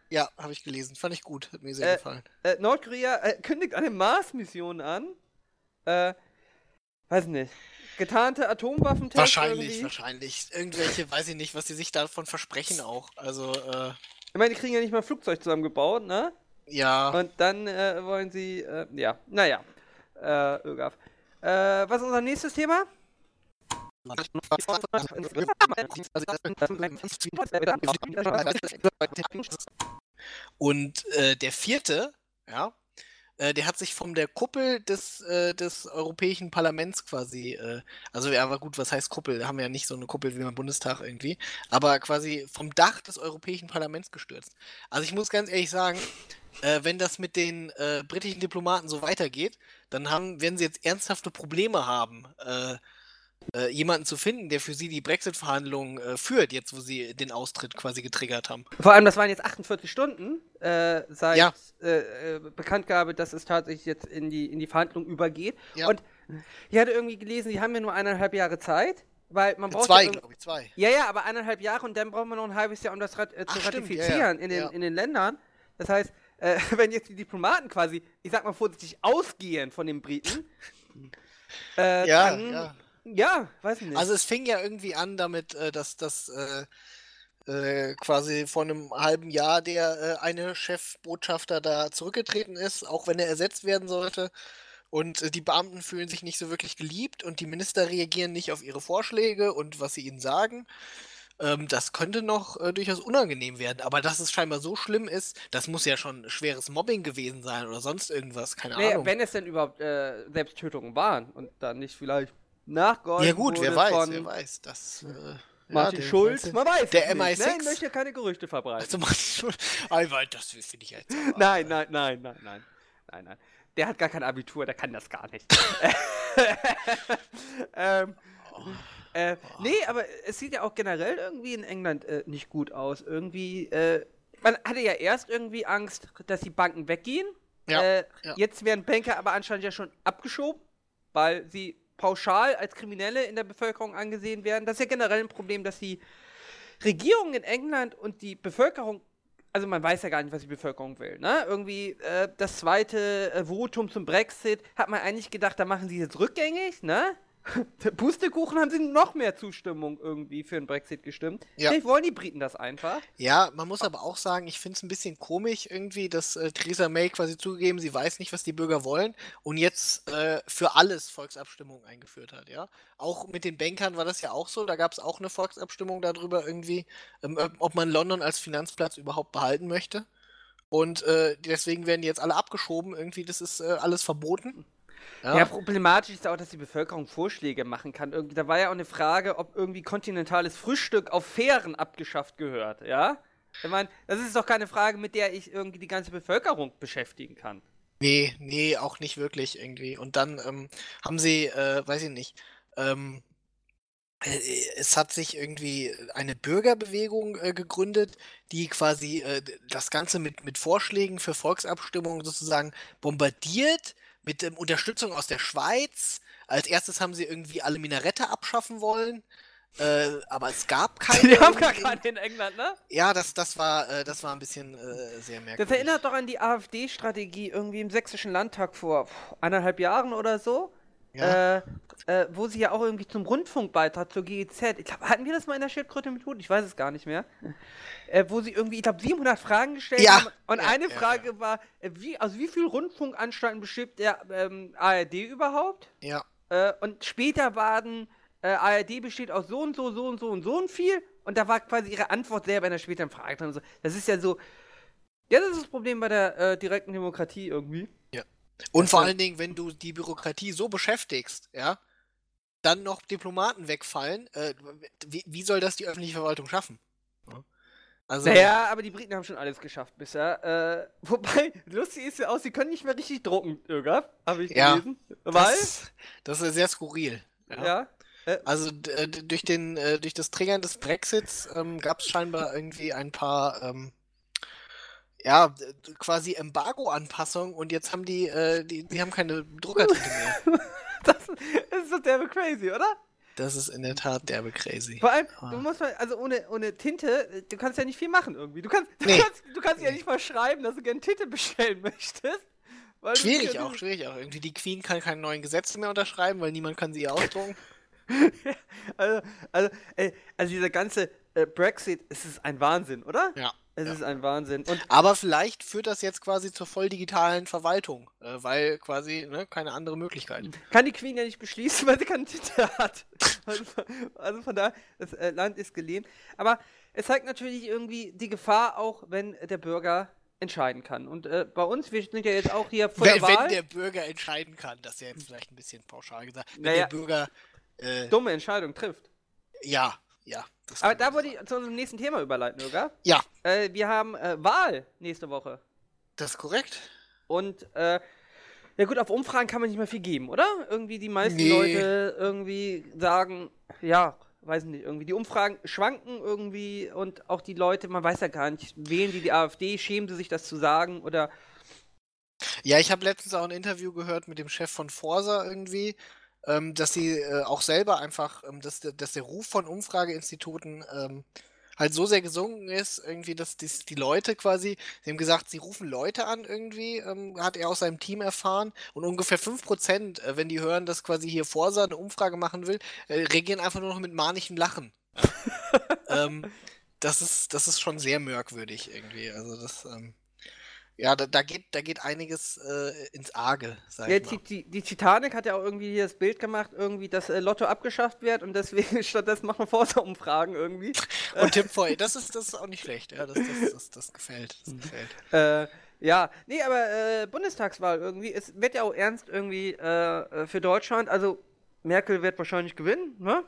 Speaker 1: Ja, habe ich gelesen. Fand ich gut. Hat mir sehr
Speaker 2: Äh,
Speaker 1: gefallen.
Speaker 2: äh, Nordkorea äh, kündigt eine Mars-Mission an. Äh, weiß nicht. Getarnte Atomwaffentests
Speaker 1: Wahrscheinlich,
Speaker 2: irgendwie.
Speaker 1: wahrscheinlich. Irgendwelche, weiß ich nicht, was die sich davon versprechen auch. Also, äh,
Speaker 2: Ich meine, die kriegen ja nicht mal ein Flugzeug zusammengebaut, ne?
Speaker 1: ja.
Speaker 2: Und dann äh, wollen sie, äh, ja, naja. Äh, Ögaf. Äh, was ist unser nächstes Thema?
Speaker 1: Und äh, der vierte, ja, äh, der hat sich von der Kuppel des, äh, des Europäischen Parlaments quasi, äh, also ja, aber gut, was heißt Kuppel? Wir haben ja nicht so eine Kuppel wie beim Bundestag irgendwie, aber quasi vom Dach des Europäischen Parlaments gestürzt. Also ich muss ganz ehrlich sagen, äh, wenn das mit den äh, britischen Diplomaten so weitergeht, dann haben, werden sie jetzt ernsthafte Probleme haben, äh, äh, jemanden zu finden, der für sie die Brexit-Verhandlungen äh, führt, jetzt wo sie den Austritt quasi getriggert haben.
Speaker 2: Vor allem, das waren jetzt 48 Stunden äh, seit
Speaker 1: Ja.
Speaker 2: äh, äh, Bekanntgabe, dass es tatsächlich jetzt in die, in die Verhandlung übergeht.
Speaker 1: Ja.
Speaker 2: Und ich hatte irgendwie gelesen, die haben ja nur eineinhalb Jahre Zeit, weil man braucht
Speaker 1: Zwei,
Speaker 2: ja
Speaker 1: glaube ich, zwei.
Speaker 2: Ja, ja, aber eineinhalb Jahre und dann brauchen wir noch ein halbes Jahr, um das rat äh, zu
Speaker 1: Ach, stimmt, ja,
Speaker 2: ratifizieren in, den, in den Ländern. Das heißt, äh, wenn jetzt die Diplomaten quasi, ich sag mal vorsichtig, ausgehen von den Briten, äh,
Speaker 1: Ja,
Speaker 2: dann,
Speaker 1: ja.
Speaker 2: ja, weiß nicht.
Speaker 1: Also es fing ja irgendwie an damit, äh, dass das äh, äh, quasi vor einem halben Jahr der eine Chefbotschafter da zurückgetreten ist, auch wenn er ersetzt werden sollte. und die Beamten fühlen sich nicht so wirklich geliebt und die Minister reagieren nicht auf ihre Vorschläge und was sie ihnen sagen. Ähm, das könnte noch äh, durchaus unangenehm werden, aber dass es scheinbar so schlimm ist, das muss ja schon schweres Mobbing gewesen sein oder sonst irgendwas, keine
Speaker 2: Naja,
Speaker 1: Ahnung.
Speaker 2: wenn es denn überhaupt äh, Selbsttötungen waren und dann nicht vielleicht nachgeholfen
Speaker 1: ja gut, wer weiß,
Speaker 2: von
Speaker 1: wer weiß. Das, äh,
Speaker 2: Martin
Speaker 1: ja,
Speaker 2: Schulz,
Speaker 1: der,
Speaker 2: man weiß
Speaker 1: der
Speaker 2: es nicht, ne?
Speaker 1: MI6?
Speaker 2: Ich möchte keine Gerüchte verbreiten.
Speaker 1: Also Martin Schulz, das finde ich jetzt. aber-
Speaker 2: Nein, nein, nein, nein, nein. Nein, nein. Der hat gar kein Abitur, der kann das gar nicht. ähm, äh, nee, aber es sieht ja auch generell irgendwie in England äh, nicht gut aus. Irgendwie, äh, man hatte ja erst irgendwie Angst, dass die Banken weggehen.
Speaker 1: Ja,
Speaker 2: äh,
Speaker 1: ja.
Speaker 2: Jetzt werden Banker aber anscheinend ja schon abgeschoben, weil sie pauschal als Kriminelle in der Bevölkerung angesehen werden. Das ist ja generell ein Problem, dass die Regierung in England und die Bevölkerung, also man weiß ja gar nicht, was die Bevölkerung will, ne? Irgendwie äh, das zweite äh, Votum zum Brexit hat man eigentlich gedacht, da machen sie jetzt rückgängig, ne? Pustekuchen haben sie noch mehr Zustimmung irgendwie für den Brexit gestimmt.
Speaker 1: Ja.
Speaker 2: Vielleicht wollen die Briten das einfach.
Speaker 1: Ja, man muss aber auch sagen, ich finde es ein bisschen komisch irgendwie, dass äh, Theresa May quasi zugegeben, sie weiß nicht, was die Bürger wollen und jetzt äh, für alles Volksabstimmung eingeführt hat, ja. Auch mit den Bankern war das ja auch so, da gab es auch eine Volksabstimmung darüber irgendwie, ähm, ob- man London als Finanzplatz überhaupt behalten möchte. Und äh, deswegen werden die jetzt alle abgeschoben, irgendwie, das ist äh, alles verboten.
Speaker 2: Ja. problematisch ist auch, dass die Bevölkerung Vorschläge machen kann. Irgendwie, da war ja auch eine Frage, ob irgendwie kontinentales Frühstück auf Fähren abgeschafft gehört, ja? Ich meine, das ist doch keine Frage, mit der ich irgendwie die ganze Bevölkerung beschäftigen kann.
Speaker 1: Nee, nee, auch nicht wirklich irgendwie. Und dann ähm, haben sie, äh, weiß ich nicht, ähm, äh, es hat sich irgendwie eine Bürgerbewegung äh, gegründet, die quasi äh, das Ganze mit, mit Vorschlägen für Volksabstimmungen sozusagen bombardiert, mit ähm, Unterstützung aus der Schweiz. Als erstes haben sie irgendwie alle Minarette abschaffen wollen, äh, aber es gab keine.
Speaker 2: Die haben gar keine in England, ne?
Speaker 1: Ja, das, das war, äh, das war ein bisschen äh, sehr merkwürdig.
Speaker 2: Das erinnert doch an die AfD-Strategie irgendwie im Sächsischen Landtag vor eineinhalb Jahren oder so.
Speaker 1: Ja.
Speaker 2: Äh, äh, wo sie ja auch irgendwie zum Rundfunkbeitrag zur GEZ, ich glaube, hatten wir das mal in der Schildkröte mit Hut? Ich weiß es gar nicht mehr. Äh, wo sie irgendwie, ich glaube, 700 Fragen gestellt
Speaker 1: Ja,
Speaker 2: haben. Und
Speaker 1: ja,
Speaker 2: eine
Speaker 1: ja,
Speaker 2: Frage war, äh, wie, aus wie vielen Rundfunkanstalten besteht der ähm, ARD überhaupt?
Speaker 1: ja.
Speaker 2: Äh, und später waren, ARD besteht aus so und so, so und so und so und viel. Und da war quasi ihre Antwort selber in der späteren Frage drin. Das ist ja so. Ja, das ist das Problem bei der direkten Demokratie irgendwie.
Speaker 1: Und vor
Speaker 2: Also-
Speaker 1: allen Dingen, wenn du die Bürokratie so beschäftigst, ja, dann noch Diplomaten wegfallen, äh, wie, wie soll das die öffentliche Verwaltung schaffen? Ja. Also,
Speaker 2: Naja, aber die Briten haben schon alles geschafft bisher. Äh, wobei, lustig ist ja auch, sie können nicht mehr richtig drucken, Irga. Habe ich
Speaker 1: Ja,
Speaker 2: gelesen. Weil,
Speaker 1: das, das ist sehr skurril.
Speaker 2: ja.
Speaker 1: Also d- äh, d- durch, den, äh, durch das Triggern des Brexits ähm, gab es scheinbar irgendwie ein paar ähm, ja, quasi Embargo-Anpassungen und jetzt haben die, äh, die, die haben keine Druckertinte mehr.
Speaker 2: Das ist doch derbe crazy, oder?
Speaker 1: Das ist in der Tat derbe crazy.
Speaker 2: Vor allem,
Speaker 1: Ah.
Speaker 2: du musst mal, also ohne, ohne Tinte, du kannst ja nicht viel machen irgendwie. Du kannst, du
Speaker 1: Nee.
Speaker 2: kannst, du kannst ja nicht mal schreiben, dass du gerne Tinte bestellen möchtest.
Speaker 1: Schwierig auch, schwierig auch. Irgendwie die Queen kann keine neuen Gesetze mehr unterschreiben, weil niemand kann sie ihr ausdrucken.
Speaker 2: Also, also, ey, also dieser ganze äh, Brexit, es ist ein Wahnsinn, oder?
Speaker 1: Ja.
Speaker 2: Es
Speaker 1: ja.
Speaker 2: ist ein Wahnsinn. Und
Speaker 1: Aber vielleicht führt das jetzt quasi zur voll digitalen Verwaltung, äh, weil quasi ne, keine andere Möglichkeit.
Speaker 2: kann die Queen ja nicht beschließen, weil sie keine Tinte hat. Also, also von daher, das äh, Land ist gelähmt. Aber es zeigt natürlich irgendwie die Gefahr auch, wenn der Bürger entscheiden kann. Und äh, bei uns, wir sind ja jetzt auch hier vor
Speaker 1: Wenn,
Speaker 2: der Wahl.
Speaker 1: wenn der Bürger entscheiden kann, das ist ja jetzt vielleicht ein bisschen pauschal gesagt. Wenn
Speaker 2: Naja.
Speaker 1: der Bürger, äh,
Speaker 2: dumme Entscheidung trifft.
Speaker 1: ja, ja. das
Speaker 2: Aber da wollte ich zu unserem nächsten Thema überleiten, oder?
Speaker 1: Ja,
Speaker 2: Äh, wir haben äh, Wahl nächste Woche.
Speaker 1: das ist korrekt.
Speaker 2: Und äh, ja gut, auf Umfragen kann man nicht mehr viel geben, oder? Irgendwie die meisten
Speaker 1: Nee.
Speaker 2: Leute irgendwie sagen, ja, weiß nicht, irgendwie die Umfragen schwanken irgendwie und auch die Leute, man weiß ja gar nicht, wählen die die AfD, schämen sie sich das zu sagen oder
Speaker 1: Ja, ich habe letztens auch ein Interview gehört mit dem Chef von Forsa irgendwie, ähm, dass sie äh, auch selber einfach, ähm, dass, der- dass der Ruf von Umfrageinstituten ähm, halt so sehr gesunken ist, irgendwie, dass dies, die Leute quasi, sie haben gesagt, sie rufen Leute an irgendwie, ähm, hat er aus seinem Team erfahren und ungefähr 5%, äh, wenn die hören, dass quasi hier Forsa eine Umfrage machen will, äh, reagieren einfach nur noch mit manischem Lachen. ähm, das ist, das ist schon sehr merkwürdig irgendwie. Also das, ähm, Ja, da, da, geht, da geht einiges äh, ins Arge, sag
Speaker 2: Ja,
Speaker 1: ich mal.
Speaker 2: die, die, die Titanic hat ja auch irgendwie hier das Bild gemacht, irgendwie, dass äh, Lotto abgeschafft wird und deswegen stattdessen machen wir Forsa-Umfragen irgendwie.
Speaker 1: Und Tipp vorher, das ist, das ist auch nicht schlecht. Ja, das, das, das, das gefällt. Das gefällt.
Speaker 2: Äh, ja, nee, aber äh, Bundestagswahl irgendwie, es wird ja auch ernst irgendwie äh, äh, für Deutschland. Also Merkel wird wahrscheinlich gewinnen, ne?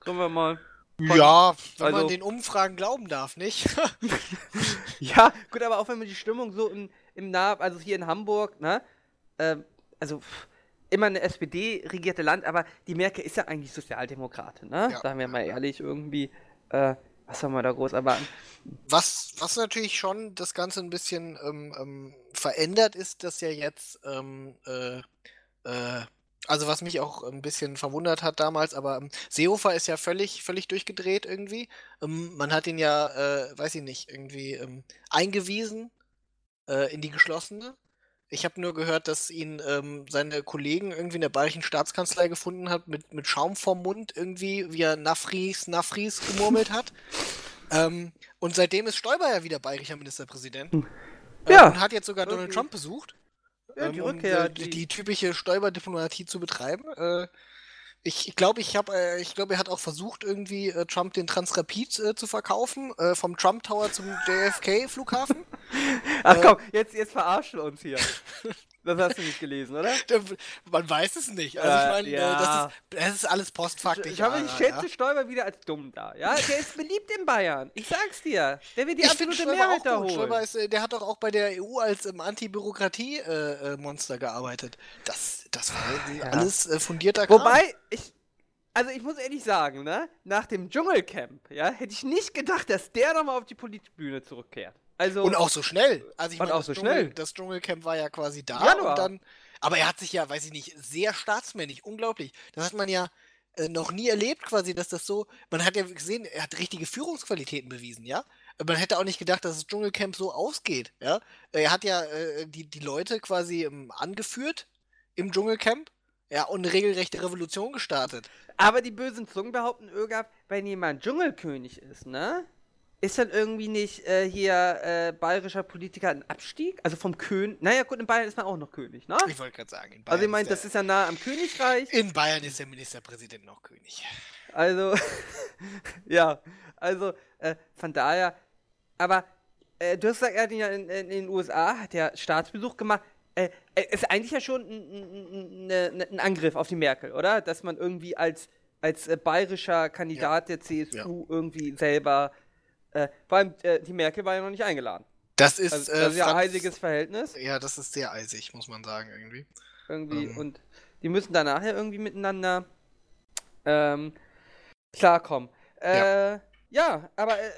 Speaker 2: Können wir mal.
Speaker 1: Ja, wenn
Speaker 2: Also-
Speaker 1: man den Umfragen glauben darf, nicht?
Speaker 2: Ja, gut, aber auch wenn man die Stimmung so im, im Nah, also hier in Hamburg, ne? Ähm, also pff, immer eine SPD-regierte Land, aber die Merkel ist ja eigentlich Sozialdemokratin, ne?
Speaker 1: Ja.
Speaker 2: Sagen wir mal ehrlich, irgendwie. Äh, was soll man da groß erwarten?
Speaker 1: Was, was natürlich schon das Ganze ein bisschen ähm, ähm, verändert, ist, dass ja jetzt, ähm, äh, äh, also was mich auch ein bisschen verwundert hat damals, aber ähm, Seehofer ist ja völlig, völlig durchgedreht irgendwie. Ähm, man hat ihn ja, äh, weiß ich nicht, irgendwie ähm, eingewiesen äh, in die geschlossene. Ich habe nur gehört, dass ihn ähm, seine Kollegen irgendwie in der bayerischen Staatskanzlei gefunden hat, mit, mit Schaum vorm Mund irgendwie, wie er Nafris, Nafris gemurmelt hat. ähm, und seitdem ist Stoiber ja wieder bayerischer Ministerpräsident.
Speaker 2: Hm. Ja,
Speaker 1: und hat jetzt sogar Donald. Trump besucht.
Speaker 2: Ja, die
Speaker 1: ähm, um,
Speaker 2: Rückkehr,
Speaker 1: äh, die,
Speaker 2: die-
Speaker 1: typische Stoiber-Diplomatie zu betreiben. Äh, ich ich glaube, ich habe, äh, ich glaube, er hat auch versucht, irgendwie äh, Trump den Transrapid äh, zu verkaufen, äh, vom Trump Tower zum JFK-Flughafen.
Speaker 2: Ach
Speaker 1: Äh,
Speaker 2: komm, jetzt, jetzt verarschen wir uns hier. Das hast du nicht gelesen, oder?
Speaker 1: Man weiß es nicht. Also
Speaker 2: Äh,
Speaker 1: ich meine,
Speaker 2: ja.
Speaker 1: äh, das, ist, das ist alles postfaktisch.
Speaker 2: Ich, habe, ich
Speaker 1: ja,
Speaker 2: schätze Stoiber wieder als dumm da. Ja, der ist beliebt in Bayern. Ich sag's dir. Der wird die
Speaker 1: Ich
Speaker 2: absolute Mehrheit da holen.
Speaker 1: Stoiber ist, äh, der hat doch auch bei der EU als ähm, Anti-Bürokratie-Monster gearbeitet. Das, das war
Speaker 2: Ja.
Speaker 1: alles äh, fundierter Kram.
Speaker 2: Wobei, ich. Also ich muss ehrlich sagen, ne? Nach dem Dschungelcamp, ja, hätte ich nicht gedacht, dass der nochmal auf die Politikbühne zurückkehrt. Also.
Speaker 1: Und auch so schnell. Also ich
Speaker 2: Und
Speaker 1: meine,
Speaker 2: auch
Speaker 1: das,
Speaker 2: so
Speaker 1: Dschungel,
Speaker 2: schnell.
Speaker 1: das Dschungelcamp war ja quasi da
Speaker 2: Januar.
Speaker 1: und dann. Aber er hat sich ja, weiß ich nicht, sehr staatsmännisch, unglaublich. Das hat man ja äh, noch nie erlebt, quasi, dass das so. Man hat ja gesehen, er hat richtige Führungsqualitäten bewiesen, ja. Man hätte auch nicht gedacht, dass das Dschungelcamp so ausgeht, ja. Er hat ja äh, die, die Leute quasi ähm, angeführt im Dschungelcamp, ja, und eine regelrechte Revolution gestartet.
Speaker 2: Aber die bösen Zungen behaupten, Ögab, wenn jemand Dschungelkönig ist, ne? Ist dann irgendwie nicht äh, hier äh, bayerischer Politiker ein Abstieg? Also vom König. Naja, gut, in Bayern ist man auch noch König, ne?
Speaker 1: Ich wollte gerade sagen, in Bayern,
Speaker 2: Also ich meine, das ist ja nah am Königreich.
Speaker 1: in Bayern ist der Ministerpräsident noch König.
Speaker 2: Also, ja, also äh, von daher, aber äh, du hast gesagt, er hat ihn ja in, in, in den USA, hat ja Staatsbesuch gemacht. Äh, äh, ist eigentlich ja schon ein, ein, ein, ein Angriff auf die Merkel, oder? Dass man irgendwie als, als äh, bayerischer Kandidat der CSU irgendwie selber, äh, vor allem äh, die Merkel war ja noch nicht eingeladen.
Speaker 1: Das ist,
Speaker 2: Also,
Speaker 1: äh,
Speaker 2: das ist ja ein heiliges Verhältnis
Speaker 1: Ja, das ist sehr eisig, muss man sagen, irgendwie.
Speaker 2: irgendwie
Speaker 1: Ähm.
Speaker 2: und die müssen dann nachher irgendwie miteinander ähm, klarkommen. Äh, ja. aber äh,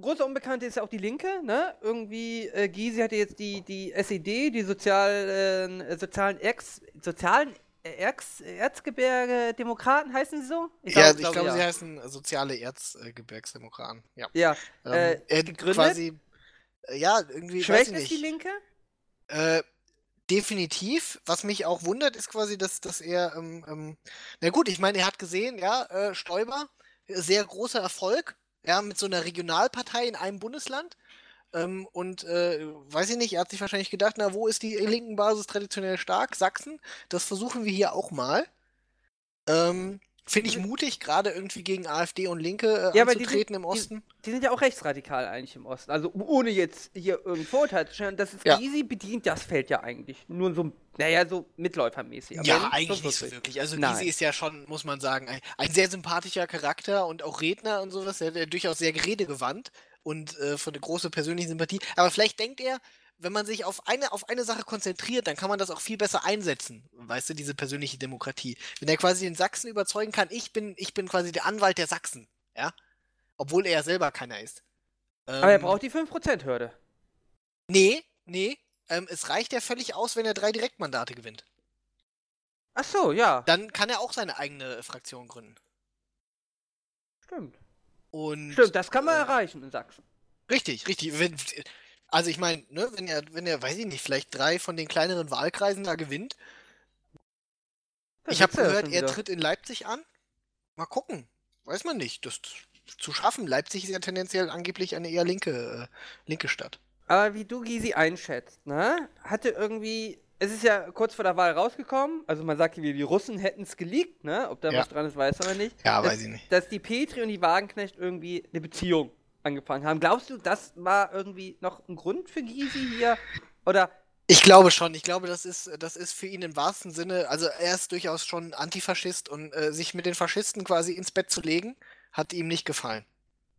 Speaker 2: große Unbekannte ist ja auch die Linke, ne? Irgendwie, äh, Gysi hatte jetzt die, die SED, die sozialen, äh, sozialen Ex, sozialen Erz, Erzgebirge Demokraten heißen sie so?
Speaker 1: ja,
Speaker 2: glaub-
Speaker 1: ich glaube,
Speaker 2: ja.
Speaker 1: sie heißen soziale Erzgebirgsdemokraten. Ja.
Speaker 2: Ja,
Speaker 1: Ähm,
Speaker 2: äh, gegründet?
Speaker 1: quasi, äh, ja, irgendwie,
Speaker 2: schwächt
Speaker 1: ich
Speaker 2: es die. Linke?
Speaker 1: Äh, definitiv. Was mich auch wundert, ist quasi, dass, dass er, ähm, ähm, na gut, ich meine, er hat gesehen, ja, äh, Stoiber, sehr großer Erfolg, ja, mit so einer Regionalpartei in einem Bundesland. Ähm, und äh, weiß ich nicht, er hat sich wahrscheinlich gedacht, na, wo ist die linken Basis traditionell stark? Sachsen. Das versuchen wir hier auch mal. Ähm, Finde ich mutig, gerade irgendwie gegen AfD und Linke äh,
Speaker 2: Ja, die
Speaker 1: anzutreten
Speaker 2: sind-
Speaker 1: im Osten.
Speaker 2: Die sind ja auch rechtsradikal eigentlich im Osten. Also ohne jetzt hier irgendein Vorurteil zu stellen, das ist
Speaker 1: Ja.
Speaker 2: Gysi bedient das Feld ja eigentlich. Nur so, naja, so mitläufermäßig. aber
Speaker 1: Ja, eigentlich nicht so wirklich. Also
Speaker 2: Nein.
Speaker 1: Gysi ist ja schon, muss man sagen, ein, ein sehr sympathischer Charakter und auch Redner und sowas. Der, der durchaus sehr geredegewandt und äh, von der großen persönlichen Sympathie. Aber vielleicht denkt er, wenn man sich auf eine, auf eine Sache konzentriert, dann kann man das auch viel besser einsetzen. Weißt du, diese persönliche Demokratie. Wenn er quasi den Sachsen überzeugen kann, ich bin, ich bin quasi der Anwalt der Sachsen. Ja. Obwohl er ja selber keiner ist.
Speaker 2: Aber er
Speaker 1: Ähm,
Speaker 2: braucht die 5%-Hürde.
Speaker 1: Nee, nee. Ähm, es reicht ja völlig aus, wenn er drei Direktmandate gewinnt.
Speaker 2: Ach so, ja.
Speaker 1: Dann kann er auch seine eigene Fraktion gründen.
Speaker 2: Stimmt.
Speaker 1: Und
Speaker 2: Stimmt, das kann man
Speaker 1: äh,
Speaker 2: erreichen in Sachsen.
Speaker 1: Richtig, richtig. Wenn, also ich meine, ne, wenn er, wenn er, weiß ich nicht, vielleicht drei von den kleineren Wahlkreisen da gewinnt.
Speaker 2: Da
Speaker 1: ich habe
Speaker 2: ja
Speaker 1: gehört, er tritt in Leipzig an. Mal gucken. Weiß man nicht. Das zu schaffen. Leipzig ist ja tendenziell angeblich eine eher linke, äh, linke Stadt.
Speaker 2: Aber wie du Gysi einschätzt, ne? Hatte irgendwie. Es ist ja kurz vor der Wahl rausgekommen, also man sagt, wie die Russen hätten es geleakt, ne? Ob da
Speaker 1: Ja.
Speaker 2: was dran ist, weiß man nicht.
Speaker 1: Ja,
Speaker 2: dass,
Speaker 1: weiß ich nicht.
Speaker 2: Dass die Petri und die Wagenknecht irgendwie eine Beziehung angefangen haben. Glaubst du, das war irgendwie noch ein Grund für Gysi hier? Oder
Speaker 1: Ich glaube schon. Ich glaube, das ist, das ist für ihn im wahrsten Sinne, also er ist durchaus schon Antifaschist und äh, sich mit den Faschisten quasi ins Bett zu legen, hat ihm nicht gefallen.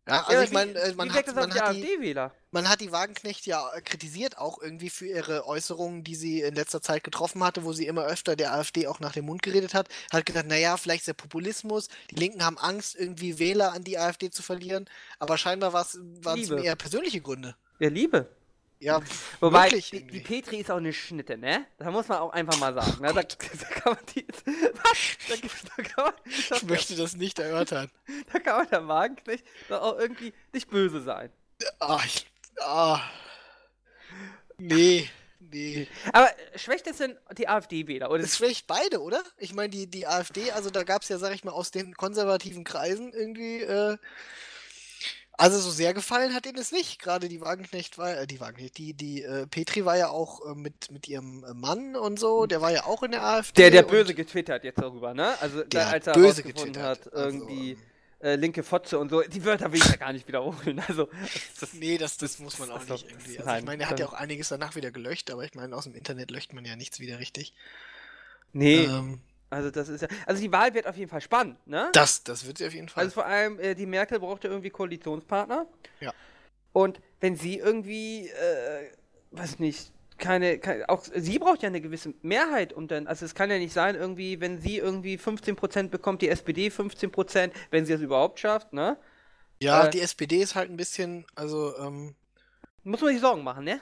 Speaker 1: Ja, also
Speaker 2: Ja,
Speaker 1: ich meine, äh,
Speaker 2: wie
Speaker 1: man,
Speaker 2: wirkt
Speaker 1: hat, man,
Speaker 2: die
Speaker 1: hat die,
Speaker 2: AfD-Wähler?
Speaker 1: Man hat die Wagenknecht ja äh, kritisiert, auch irgendwie für ihre Äußerungen, die sie in letzter Zeit getroffen hatte, wo sie immer öfter der AfD auch nach dem Mund geredet hat. Hat gedacht, naja, vielleicht ist der Populismus, die Linken haben Angst, irgendwie Wähler an die AfD zu verlieren, aber scheinbar waren es eher persönliche Gründe.
Speaker 2: Ja, Liebe.
Speaker 1: Ja,
Speaker 2: Wobei,
Speaker 1: wirklich
Speaker 2: die, die Petri ist auch eine Schnitte, ne? Da muss man auch einfach mal sagen. Ne? Da, da kann man die. Was? Da, da kann man,
Speaker 1: Ich möchte das nicht erörtern.
Speaker 2: da kann man der Wagenknecht doch auch irgendwie nicht böse sein.
Speaker 1: Ah, ich, ah. Nee, nee.
Speaker 2: Aber schwächt es denn die AfD-Wähler? Oder
Speaker 1: Es schwächt beide, oder? Ich meine, die, die AfD, also da gab es ja, sag ich mal, aus den konservativen Kreisen irgendwie, äh, also so sehr gefallen hat ihnen es nicht. Gerade die Wagenknecht war, äh, die Wagenknecht, die, die äh, Petri war ja auch äh, mit, mit ihrem äh, Mann und so, der war ja auch in der AfD.
Speaker 2: der, der böse getwittert jetzt darüber, ne? Also,
Speaker 1: der
Speaker 2: da, als er
Speaker 1: böse getwittert.
Speaker 2: hat,
Speaker 1: Also,
Speaker 2: irgendwie
Speaker 1: ähm,
Speaker 2: äh, linke Fotze und so. Die Wörter will ich ja gar nicht wiederholen. Also, das,
Speaker 1: Nee, das, das muss man auch
Speaker 2: also,
Speaker 1: nicht irgendwie. Also ich
Speaker 2: nein,
Speaker 1: meine, er hat ja auch einiges danach wieder gelöscht, aber ich meine, aus dem Internet löscht man ja nichts wieder richtig.
Speaker 2: nee,
Speaker 1: Ähm,
Speaker 2: also das ist ja. Also, die Wahl wird auf jeden Fall spannend, ne?
Speaker 1: das, das wird sie auf jeden Fall.
Speaker 2: Also vor allem, äh, die Merkel braucht ja irgendwie Koalitionspartner.
Speaker 1: Ja.
Speaker 2: Und wenn sie irgendwie, äh, weiß nicht, keine, keine, auch sie braucht ja eine gewisse Mehrheit, um dann, also es kann ja nicht sein, irgendwie, wenn sie irgendwie 15% bekommt, die SPD 15%, wenn sie es überhaupt schafft, ne?
Speaker 1: ja,
Speaker 2: äh,
Speaker 1: die SPD ist halt ein bisschen, also, ähm,
Speaker 2: Muss man sich Sorgen machen, ne?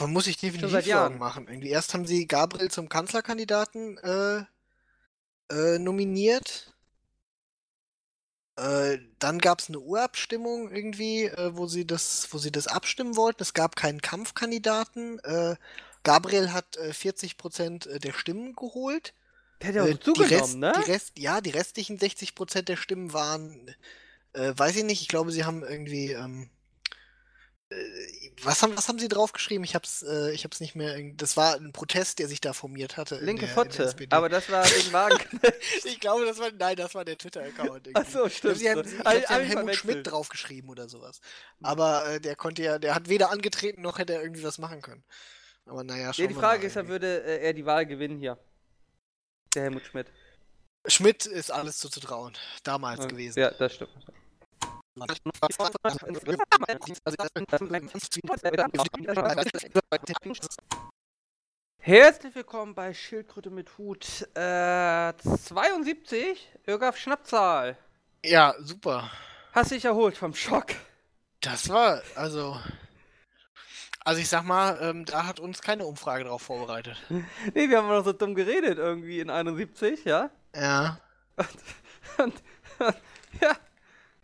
Speaker 1: Man muss sich definitiv
Speaker 2: seit Jahren.
Speaker 1: Sorgen machen. Irgendwie erst haben sie Gabriel zum Kanzlerkandidaten äh, äh, nominiert. Äh, dann gab es eine Urabstimmung irgendwie, äh, wo sie das, wo sie das abstimmen wollten. Es gab keinen Kampfkandidaten. Äh, Gabriel hat äh, 40% der Stimmen geholt.
Speaker 2: Der hat ja auch
Speaker 1: Äh,
Speaker 2: zugenommen,
Speaker 1: die Rest,
Speaker 2: ne?
Speaker 1: Die Rest, ja, die restlichen 60% der Stimmen waren, äh, weiß ich nicht, ich glaube, sie haben irgendwie, ähm, äh, was haben, was haben sie draufgeschrieben? Ich hab's, äh, ich hab's nicht mehr, das war ein Protest, der sich da formiert hatte. in
Speaker 2: Linke
Speaker 1: der. SPD.
Speaker 2: Aber das war wegen Wagenknecht.
Speaker 1: ich glaube, das war, nein, das war der Twitter-Account.
Speaker 2: Ach so,
Speaker 1: Ich glaube,
Speaker 2: stimmt.
Speaker 1: sie haben,
Speaker 2: so.
Speaker 1: ich
Speaker 2: hab
Speaker 1: Helmut
Speaker 2: verwechselt.
Speaker 1: Schmidt draufgeschrieben oder sowas. Aber äh, der konnte ja, der hat weder angetreten noch hätte er irgendwie was machen können. Aber naja,
Speaker 2: Ja,
Speaker 1: schauen
Speaker 2: die Frage ist ja, würde äh, er die Wahl gewinnen hier? Der Helmut Schmidt.
Speaker 1: Schmidt ist alles zuzutrauen. Damals gewesen.
Speaker 2: Ja, das stimmt. Herzlich willkommen bei Schildkröte mit Hut äh, 72. Irgaf Schnappzahl.
Speaker 1: Ja, super.
Speaker 2: Hast dich erholt vom Schock.
Speaker 1: Das war, also. Also ich sag mal, ähm, da hat uns keine Umfrage drauf vorbereitet.
Speaker 2: Nee, wir haben noch so dumm geredet irgendwie in 71, ja?
Speaker 1: Ja.
Speaker 2: Und, und, ja.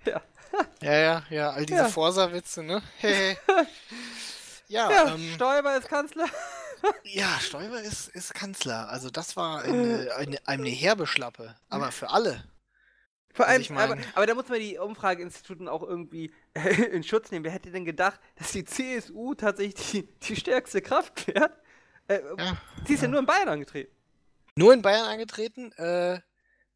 Speaker 2: Ja.
Speaker 1: Ja, ja, ja, all diese
Speaker 2: Ja.
Speaker 1: Forsa-Witze, ne? Hehe. ja,
Speaker 2: Ja,
Speaker 1: ähm,
Speaker 2: Stoiber ist Kanzler.
Speaker 1: ja, Stoiber ist, ist Kanzler. Also das war eine, eine, eine herbe Schlappe. Aber für alle.
Speaker 2: Vor
Speaker 1: Also
Speaker 2: allem,
Speaker 1: ich
Speaker 2: aber,
Speaker 1: mein-
Speaker 2: aber da muss man die Umfrageinstituten auch irgendwie äh, in Schutz nehmen. Wer hätte denn gedacht, dass die CSU tatsächlich die, die stärkste Kraft wäre? Äh,
Speaker 1: Ja,
Speaker 2: sie ist ja. nur in Bayern angetreten.
Speaker 1: Nur in Bayern angetreten. Äh,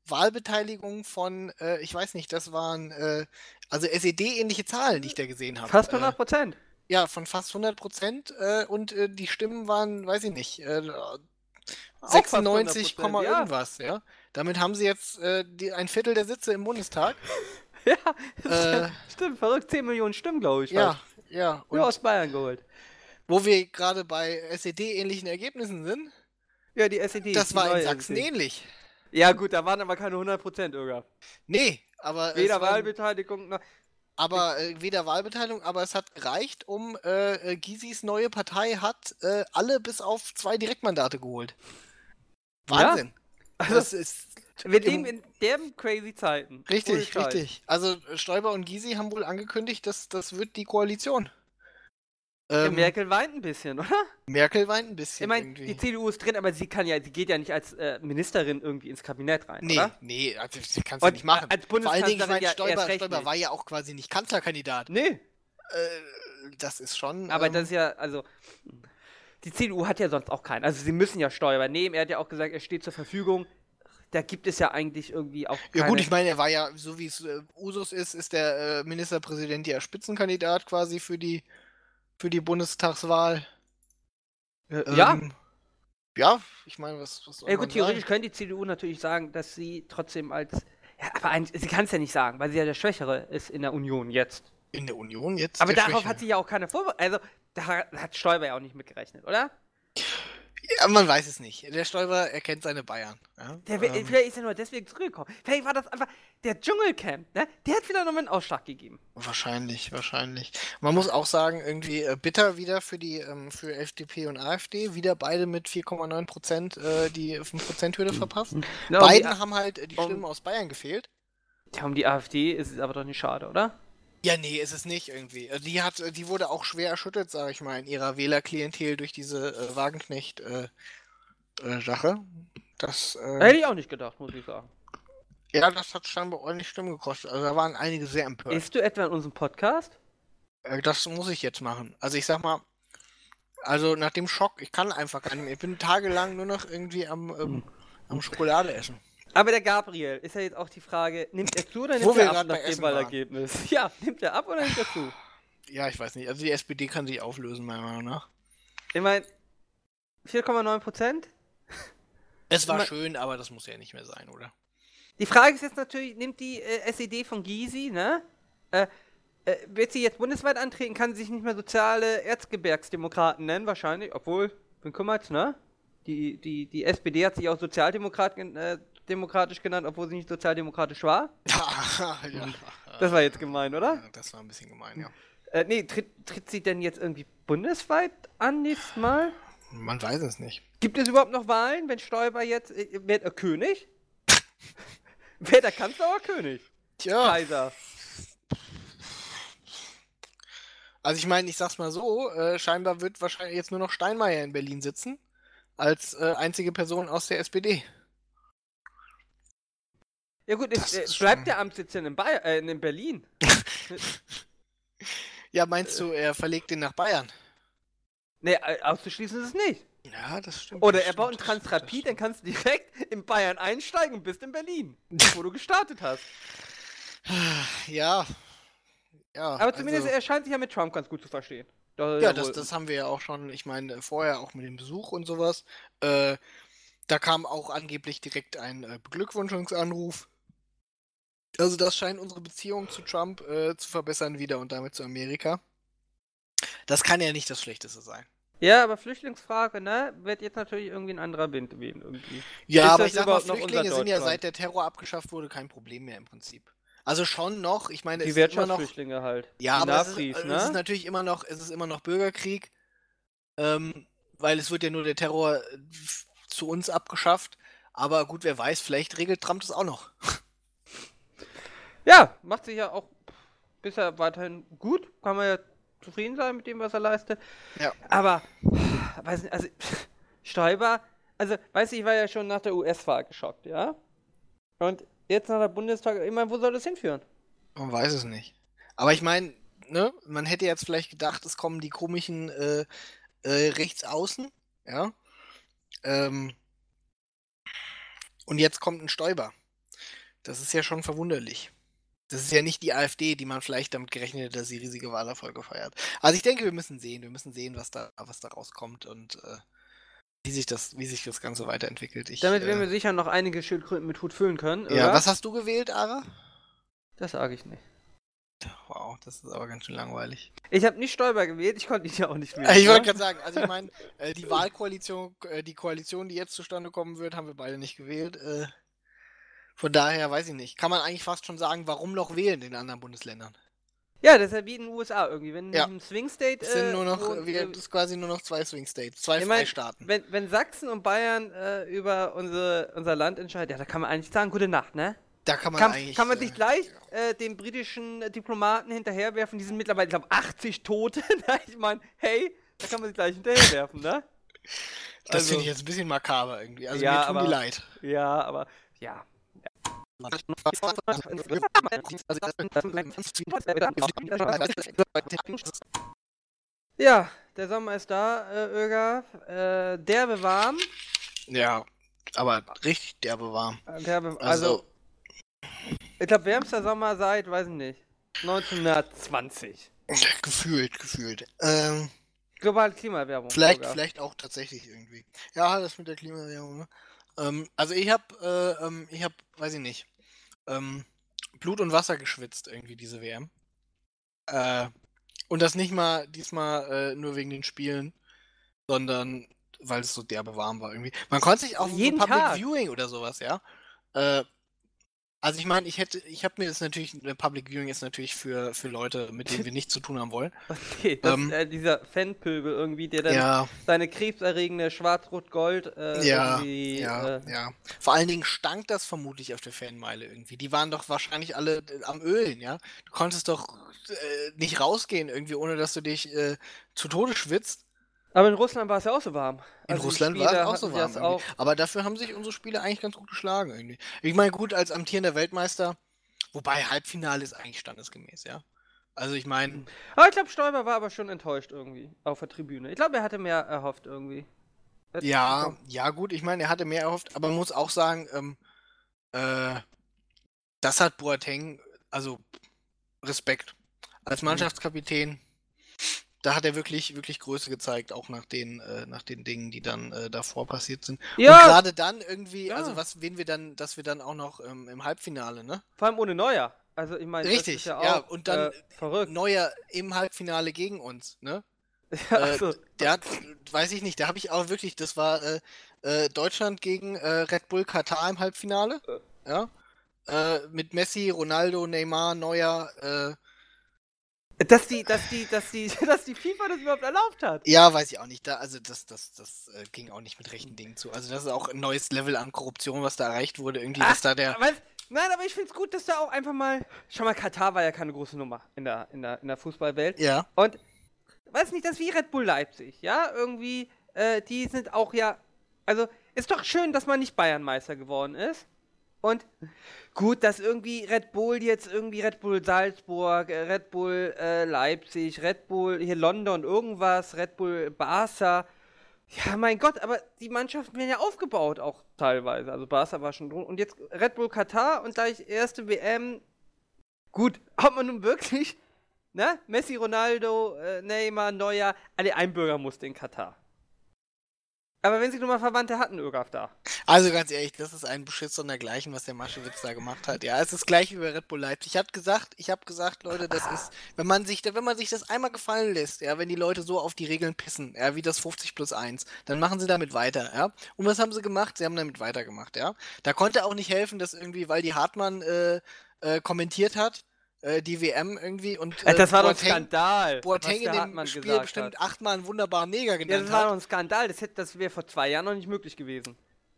Speaker 1: Wahlbeteiligung von, äh, ich weiß nicht, das waren äh, also SED-ähnliche Zahlen, die ich da gesehen habe.
Speaker 2: Fast
Speaker 1: Äh,
Speaker 2: 100 Prozent.
Speaker 1: Ja, von fast 100 Prozent äh, und äh, die Stimmen waren, weiß ich nicht, äh,
Speaker 2: fast
Speaker 1: 96,
Speaker 2: 100%,
Speaker 1: Komma
Speaker 2: ja.
Speaker 1: irgendwas, ja. Damit haben sie jetzt äh, die, ein Viertel der Sitze im Bundestag.
Speaker 2: Ja,
Speaker 1: Äh,
Speaker 2: stimmt, verrückt. 10 Millionen Stimmen, glaube ich.
Speaker 1: Ja,
Speaker 2: fast.
Speaker 1: ja. Und
Speaker 2: Nur aus Bayern geholt.
Speaker 1: wo wir gerade bei SED-ähnlichen Ergebnissen sind,
Speaker 2: Ja, die SED.
Speaker 1: das war in Sachsen
Speaker 2: SED.
Speaker 1: ähnlich.
Speaker 2: Ja, gut, da waren aber keine 100 Prozent, Irga.
Speaker 1: Nee, aber
Speaker 2: Weder Wahlbeteiligung noch.
Speaker 1: aber äh, weder Wahlbeteiligung, aber es hat gereicht, um äh, äh, Gysis neue Partei hat äh, alle bis auf zwei Direktmandate geholt. Wahnsinn.
Speaker 2: Also,
Speaker 1: das ist
Speaker 2: wir leben in den crazy Zeiten.
Speaker 1: Richtig, richtig. Also Stoiber und Gysi haben wohl angekündigt, dass das wird die Koalition.
Speaker 2: Ja,
Speaker 1: Ähm,
Speaker 2: Merkel weint ein bisschen, oder?
Speaker 1: Merkel weint ein bisschen
Speaker 2: Ich meine, die CDU ist drin, aber sie kann ja, sie geht ja nicht als äh, Ministerin irgendwie ins Kabinett rein,
Speaker 1: nee,
Speaker 2: oder?
Speaker 1: nee, also, das kannst du
Speaker 2: Und
Speaker 1: nicht machen.
Speaker 2: als
Speaker 1: Vor allen Dingen, ich meine,
Speaker 2: ja
Speaker 1: Stoiber, war ja auch quasi nicht Kanzlerkandidat.
Speaker 2: Nee.
Speaker 1: Äh, das ist schon.
Speaker 2: Aber
Speaker 1: ähm,
Speaker 2: das ist ja, also, die CDU hat ja sonst auch keinen. Also, sie müssen ja Stoiber nehmen. Er hat ja auch gesagt, er steht zur Verfügung. Da gibt es ja eigentlich irgendwie auch.
Speaker 1: Ja
Speaker 2: keine-
Speaker 1: gut, ich meine, er war ja, so wie es äh, Usus ist, ist der äh, Ministerpräsident ja Spitzenkandidat quasi für die für die Bundestagswahl.
Speaker 2: Ja.
Speaker 1: Ähm, ja, ich meine, was, was soll
Speaker 2: Ja, gut, theoretisch
Speaker 1: sagen?
Speaker 2: könnte die CDU natürlich sagen, dass sie trotzdem als. Ja, aber eigentlich, sie kann es ja nicht sagen, weil sie ja der Schwächere ist in der Union jetzt.
Speaker 1: In der Union jetzt.
Speaker 2: Aber darauf
Speaker 1: Schwächere.
Speaker 2: hat sie ja auch keine Vorbereitung. Also, da hat Stoiber ja auch nicht mitgerechnet, oder?
Speaker 1: Ja, man weiß es nicht. Der Stoiber erkennt seine Bayern. Ja?
Speaker 2: Der,
Speaker 1: ähm,
Speaker 2: vielleicht ist er nur deswegen zurückgekommen. Vielleicht war das einfach der Dschungelcamp, ne? Der hat wieder nochmal einen Ausschlag gegeben.
Speaker 1: Wahrscheinlich, wahrscheinlich. Man muss auch sagen, irgendwie äh, bitter wieder für die ähm, für FDP und AfD. Wieder beide mit 4,9 Prozent äh, die 5-Prozent-Hürde verpasst.
Speaker 2: Na,
Speaker 1: Beiden haben halt äh, die
Speaker 2: um-
Speaker 1: Stimmen aus Bayern gefehlt.
Speaker 2: die, ja, um die AfD ist es aber doch nicht schade, oder?
Speaker 1: Ja, nee, ist es nicht irgendwie. Äh, Die hat, äh, die wurde auch schwer erschüttert, sage ich mal, in ihrer Wählerklientel durch diese äh, Wagenknecht äh, äh. Das, äh,
Speaker 2: Hätte ich auch nicht gedacht, muss ich sagen.
Speaker 1: ja, das hat scheinbar ordentlich Stimmen gekostet. Also da waren einige sehr empört.
Speaker 2: Isst du etwa in unserem Podcast?
Speaker 1: Äh, das muss ich jetzt machen. Also ich sag mal, also nach dem Schock, ich kann einfach gar nicht mehr. Ich bin tagelang nur noch irgendwie am, ähm, am Schokolade essen.
Speaker 2: Aber der Gabriel, ist ja jetzt auch die Frage, nimmt er zu oder
Speaker 1: Wo
Speaker 2: nimmt
Speaker 1: wir
Speaker 2: er ab nach dem
Speaker 1: waren.
Speaker 2: Wahlergebnis? Ja, nimmt er ab oder nimmt er zu?
Speaker 1: Ja, ich weiß nicht. Also die SPD kann sich auflösen, meiner Meinung nach.
Speaker 2: Ich meine, 4,9 Prozent?
Speaker 1: Es war
Speaker 2: Ma-
Speaker 1: schön, aber das muss ja nicht mehr sein, oder?
Speaker 2: Die Frage ist jetzt natürlich, nimmt die äh, SED von Gysi, ne? Äh, äh, wird sie jetzt bundesweit antreten, kann sie sich nicht mehr soziale Erzgebirgsdemokraten nennen, wahrscheinlich, obwohl, wen kümmert's, ne? Die, die, die SPD hat sich auch Sozialdemokrat, gen- äh, demokratisch genannt, obwohl sie nicht sozialdemokratisch war.
Speaker 1: ja.
Speaker 2: Das war jetzt gemein, oder?
Speaker 1: Das war ein bisschen gemein, ja.
Speaker 2: Äh, nee, tritt, tritt sie denn jetzt irgendwie bundesweit an nächstes Mal?
Speaker 1: Man weiß es nicht.
Speaker 2: Gibt es überhaupt noch Wahlen, wenn Stoiber jetzt, äh, wird er König? wird er Kanzler oder König?
Speaker 1: Tja,
Speaker 2: Kaiser.
Speaker 1: also ich meine, ich sag's mal so, äh, scheinbar wird wahrscheinlich jetzt nur noch Steinmeier in Berlin sitzen, als äh, einzige Person aus der SPD.
Speaker 2: Ja gut,
Speaker 1: Das
Speaker 2: es, äh, bleibt der Amtssitz denn in, Bayer, äh, in Berlin?
Speaker 1: Ja, meinst du, er verlegt den nach Bayern?
Speaker 2: Nee, äh, auszuschließen ist es nicht.
Speaker 1: Ja, das stimmt.
Speaker 2: Oder
Speaker 1: das
Speaker 2: er baut ein
Speaker 1: stimmt, das stimmt, das
Speaker 2: Transrapid, dann kannst du direkt in Bayern einsteigen und bist in Berlin, wo du gestartet hast.
Speaker 1: Ja. Ja,
Speaker 2: Aber zumindest
Speaker 1: also,
Speaker 2: er scheint sich ja mit Trump ganz gut zu verstehen. Da-
Speaker 1: ja, das, das haben wir ja auch schon, ich meine, vorher auch mit dem Besuch und sowas. Äh, da kam auch angeblich direkt ein äh, Beglückwünschungsanruf. Also das scheint unsere Beziehung zu Trump äh, zu verbessern wieder und damit zu Amerika. Das kann ja nicht das Schlechteste sein.
Speaker 2: ja, aber Flüchtlingsfrage, ne, wird jetzt natürlich irgendwie ein anderer Wind wehen irgendwie.
Speaker 1: Ja,
Speaker 2: Ist
Speaker 1: aber ich sag mal, Flüchtlinge sind ja seit der Terror abgeschafft wurde kein Problem mehr im Prinzip. Also schon noch, ich meine,
Speaker 2: Die
Speaker 1: es ist immer noch,
Speaker 2: Wirtschaftsflüchtlinge halt.
Speaker 1: ja,
Speaker 2: Die
Speaker 1: aber es ist, es
Speaker 2: ne?
Speaker 1: ist natürlich immer noch, es ist immer noch Bürgerkrieg, ähm, weil es wird ja nur der Terror äh, zu uns abgeschafft. Aber gut, wer weiß, vielleicht regelt Trump das auch noch.
Speaker 2: Ja, macht sich ja auch bisher weiterhin gut. Kann man ja zufrieden sein mit dem, was er leistet.
Speaker 1: Ja.
Speaker 2: Aber, weiß nicht, also, Stoiber, also, weiß ich, ich war ja schon nach der US-Wahl geschockt, ja? Und jetzt nach der Bundestag, ich meine, wo soll das hinführen?
Speaker 1: Man weiß es nicht. Aber ich meine, ne, man hätte jetzt vielleicht gedacht, es kommen die komischen äh, äh, Rechtsaußen, ja. Ähm, und jetzt kommt ein Stoiber. Das ist ja schon verwunderlich. Das ist ja nicht die AfD, die man vielleicht damit gerechnet hat, dass sie riesige Wahlerfolge feiert. Also ich denke, wir müssen sehen, wir müssen sehen, was da, was da rauskommt und äh, wie sich das, wie sich das Ganze weiterentwickelt. Ich,
Speaker 2: Damit
Speaker 1: äh,
Speaker 2: werden wir sicher noch einige Schildkröten mit Hut füllen können.
Speaker 1: ja,
Speaker 2: oder?
Speaker 1: was hast du gewählt, Ara?
Speaker 2: Das sage ich nicht.
Speaker 1: Wow, das ist aber ganz schön langweilig.
Speaker 2: Ich habe nicht Stoiber gewählt, ich konnte ihn ja auch nicht wählen.
Speaker 1: Äh, Ich wollte gerade sagen, also ich meine, äh, die Wahlkoalition, äh, die Koalition, die jetzt zustande kommen wird, haben wir beide nicht gewählt. Äh, von daher weiß ich nicht. Kann man eigentlich fast schon sagen, warum noch wählen in den anderen Bundesländern?
Speaker 2: Ja, das ist ja wie in den USA irgendwie. Wenn
Speaker 1: Ja.
Speaker 2: im Swing State.
Speaker 1: Es sind
Speaker 2: äh,
Speaker 1: nur noch,
Speaker 2: wo-
Speaker 1: äh, wir, das ist quasi nur noch zwei Swing States, zwei
Speaker 2: Ich mein,
Speaker 1: Freistaaten.
Speaker 2: Wenn, wenn Sachsen und Bayern äh, über unsere, unser Land entscheiden, ja, da kann man eigentlich sagen, gute Nacht, ne?
Speaker 1: Da kann man
Speaker 2: Kann,
Speaker 1: eigentlich.
Speaker 2: kann man
Speaker 1: äh,
Speaker 2: sich gleich äh, den britischen äh, Diplomaten hinterherwerfen, die sind mittlerweile, ich glaube, 80 Tote. ne? ich meine, hey, da kann man sich gleich hinterherwerfen, ne?
Speaker 1: Das
Speaker 2: also-
Speaker 1: finde ich jetzt ein bisschen makaber irgendwie. Also
Speaker 2: Ja,
Speaker 1: mir tun
Speaker 2: aber-
Speaker 1: die leid.
Speaker 2: Ja, aber, ja. Ja, der Sommer ist da, äh, Öger. Äh, derbe warm.
Speaker 1: Ja, aber richtig derbe warm.
Speaker 2: Äh, Derbe, also,
Speaker 1: Also,
Speaker 2: ich glaube, wärmster Sommer seit, weiß ich nicht, 1920.
Speaker 1: gefühlt, gefühlt. Ähm,
Speaker 2: Globale Klimaerwärmung.
Speaker 1: vielleicht,
Speaker 2: sogar.
Speaker 1: vielleicht auch tatsächlich irgendwie. Ja, das mit der Klimaerwärmung. Ne? Ähm, also ich habe, äh, ähm, ich habe, weiß ich nicht, ähm, Blut und Wasser geschwitzt irgendwie diese WM. Äh, und das nicht mal diesmal äh, nur wegen den Spielen, sondern weil es so derbe warm war irgendwie. Man konnte sich auch
Speaker 2: Jeden
Speaker 1: so Public
Speaker 2: Tag.
Speaker 1: Viewing oder sowas, ja. Äh, also ich meine, ich hätte, ich habe mir das natürlich, Public Viewing ist natürlich für, für Leute, mit denen wir nichts zu tun haben wollen.
Speaker 2: Okay, das,
Speaker 1: Ähm,
Speaker 2: äh, dieser Fanpöbel irgendwie, der dann
Speaker 1: Ja,
Speaker 2: seine krebserregende Schwarz-Rot-Gold äh,
Speaker 1: ja,
Speaker 2: irgendwie.
Speaker 1: ja,
Speaker 2: äh,
Speaker 1: ja. Vor allen Dingen stank das vermutlich auf der Fanmeile irgendwie. Die waren doch wahrscheinlich alle äh, am Ölen, ja. Du konntest doch äh, nicht rausgehen irgendwie, ohne dass du dich äh, zu Tode schwitzt.
Speaker 2: Aber in Russland war es ja auch so warm.
Speaker 1: In
Speaker 2: Also die
Speaker 1: Russland war es auch so warm.
Speaker 2: Auch,
Speaker 1: Aber dafür haben sich unsere Spiele eigentlich ganz gut geschlagen irgendwie. Ich meine, gut, als amtierender Weltmeister, wobei Halbfinale ist eigentlich standesgemäß, ja. Also ich meine,
Speaker 2: aber ich glaube, Stoiber war aber schon enttäuscht irgendwie auf der Tribüne. Ich glaube, er hatte mehr erhofft irgendwie. Hätte-
Speaker 1: ja, ja gut, ich meine, er hatte mehr erhofft, aber man muss auch sagen, ähm, äh, das hat Boateng, also Respekt. Als
Speaker 2: Mhm.
Speaker 1: Mannschaftskapitän, da hat er wirklich, wirklich Größe gezeigt, auch nach den, äh, nach den Dingen, die dann äh, davor passiert sind.
Speaker 2: Ja.
Speaker 1: Und gerade dann irgendwie,
Speaker 2: Ja.
Speaker 1: also was, wen wir dann, dass wir dann auch noch ähm, im Halbfinale, ne?
Speaker 2: Vor allem ohne Neuer. Also ich meine,
Speaker 1: Richtig,
Speaker 2: ja,
Speaker 1: ja,
Speaker 2: auch,
Speaker 1: und dann
Speaker 2: äh, verrückt.
Speaker 1: Neuer im Halbfinale gegen uns, ne?
Speaker 2: Ja,
Speaker 1: Äh,
Speaker 2: also,
Speaker 1: der hat, weiß ich nicht, da habe ich auch wirklich, das war äh, äh, Deutschland gegen äh, Red Bull Katar im Halbfinale. Ja. Äh, mit Messi, Ronaldo, Neymar, Neuer.
Speaker 2: Dass die, dass die, dass die, dass die FIFA das überhaupt erlaubt hat.
Speaker 1: ja, weiß ich auch nicht. Da, also das, das, das äh, ging auch nicht mit rechten Dingen zu. Also das ist auch ein neues Level an Korruption, was da erreicht wurde. Irgendwie,
Speaker 2: Ach,
Speaker 1: dass da der.
Speaker 2: Aber, nein, aber ich finde es gut, dass da auch einfach mal. Schau mal, Katar war ja keine große Nummer in der, in der, in der Fußballwelt.
Speaker 1: Ja.
Speaker 2: Und weiß nicht, das ist wie Red Bull Leipzig, ja? Irgendwie, äh, die sind auch ja. Also, ist doch schön, dass man nicht Bayernmeister geworden ist. Und gut, dass irgendwie Red Bull jetzt irgendwie Red Bull Salzburg, äh, Red Bull äh, Leipzig, Red Bull hier London irgendwas, Red Bull Barca. Ja, mein Gott, aber die Mannschaften werden ja aufgebaut auch teilweise. Also Barca war schon drin. Und jetzt Red Bull Katar und gleich erste WM. Gut, ob man nun wirklich, ne? Messi, Ronaldo, äh, Neymar, Neuer, alle Einbürger musste in Katar. Aber wenn sie nun mal Verwandte hatten, Ögaf da.
Speaker 1: Also ganz ehrlich, das ist ein Beschiss sondergleichen, was der Maschewitz da gemacht hat. Ja, es ist gleich wie bei Red Bull Leipzig. Ich habe gesagt, ich habe gesagt, Leute, das ist, wenn man sich, wenn man sich das einmal gefallen lässt, ja, wenn die Leute so auf die Regeln pissen, ja, wie das 50 plus 1, dann machen sie damit weiter, ja. Und was haben sie gemacht? Sie haben damit weitergemacht, ja. Da konnte auch nicht helfen, dass irgendwie, weil die Hartmann äh, äh, kommentiert hat, äh, die WM irgendwie und
Speaker 2: Äh, das war doch ein
Speaker 1: Boateng-
Speaker 2: Skandal.
Speaker 1: Boateng in dem Spiel bestimmt
Speaker 2: hat.
Speaker 1: achtmal einen wunderbaren Neger
Speaker 2: Ja,
Speaker 1: genannt
Speaker 2: das war doch ein Skandal. Das, hätte, das wäre vor zwei Jahren noch nicht möglich gewesen.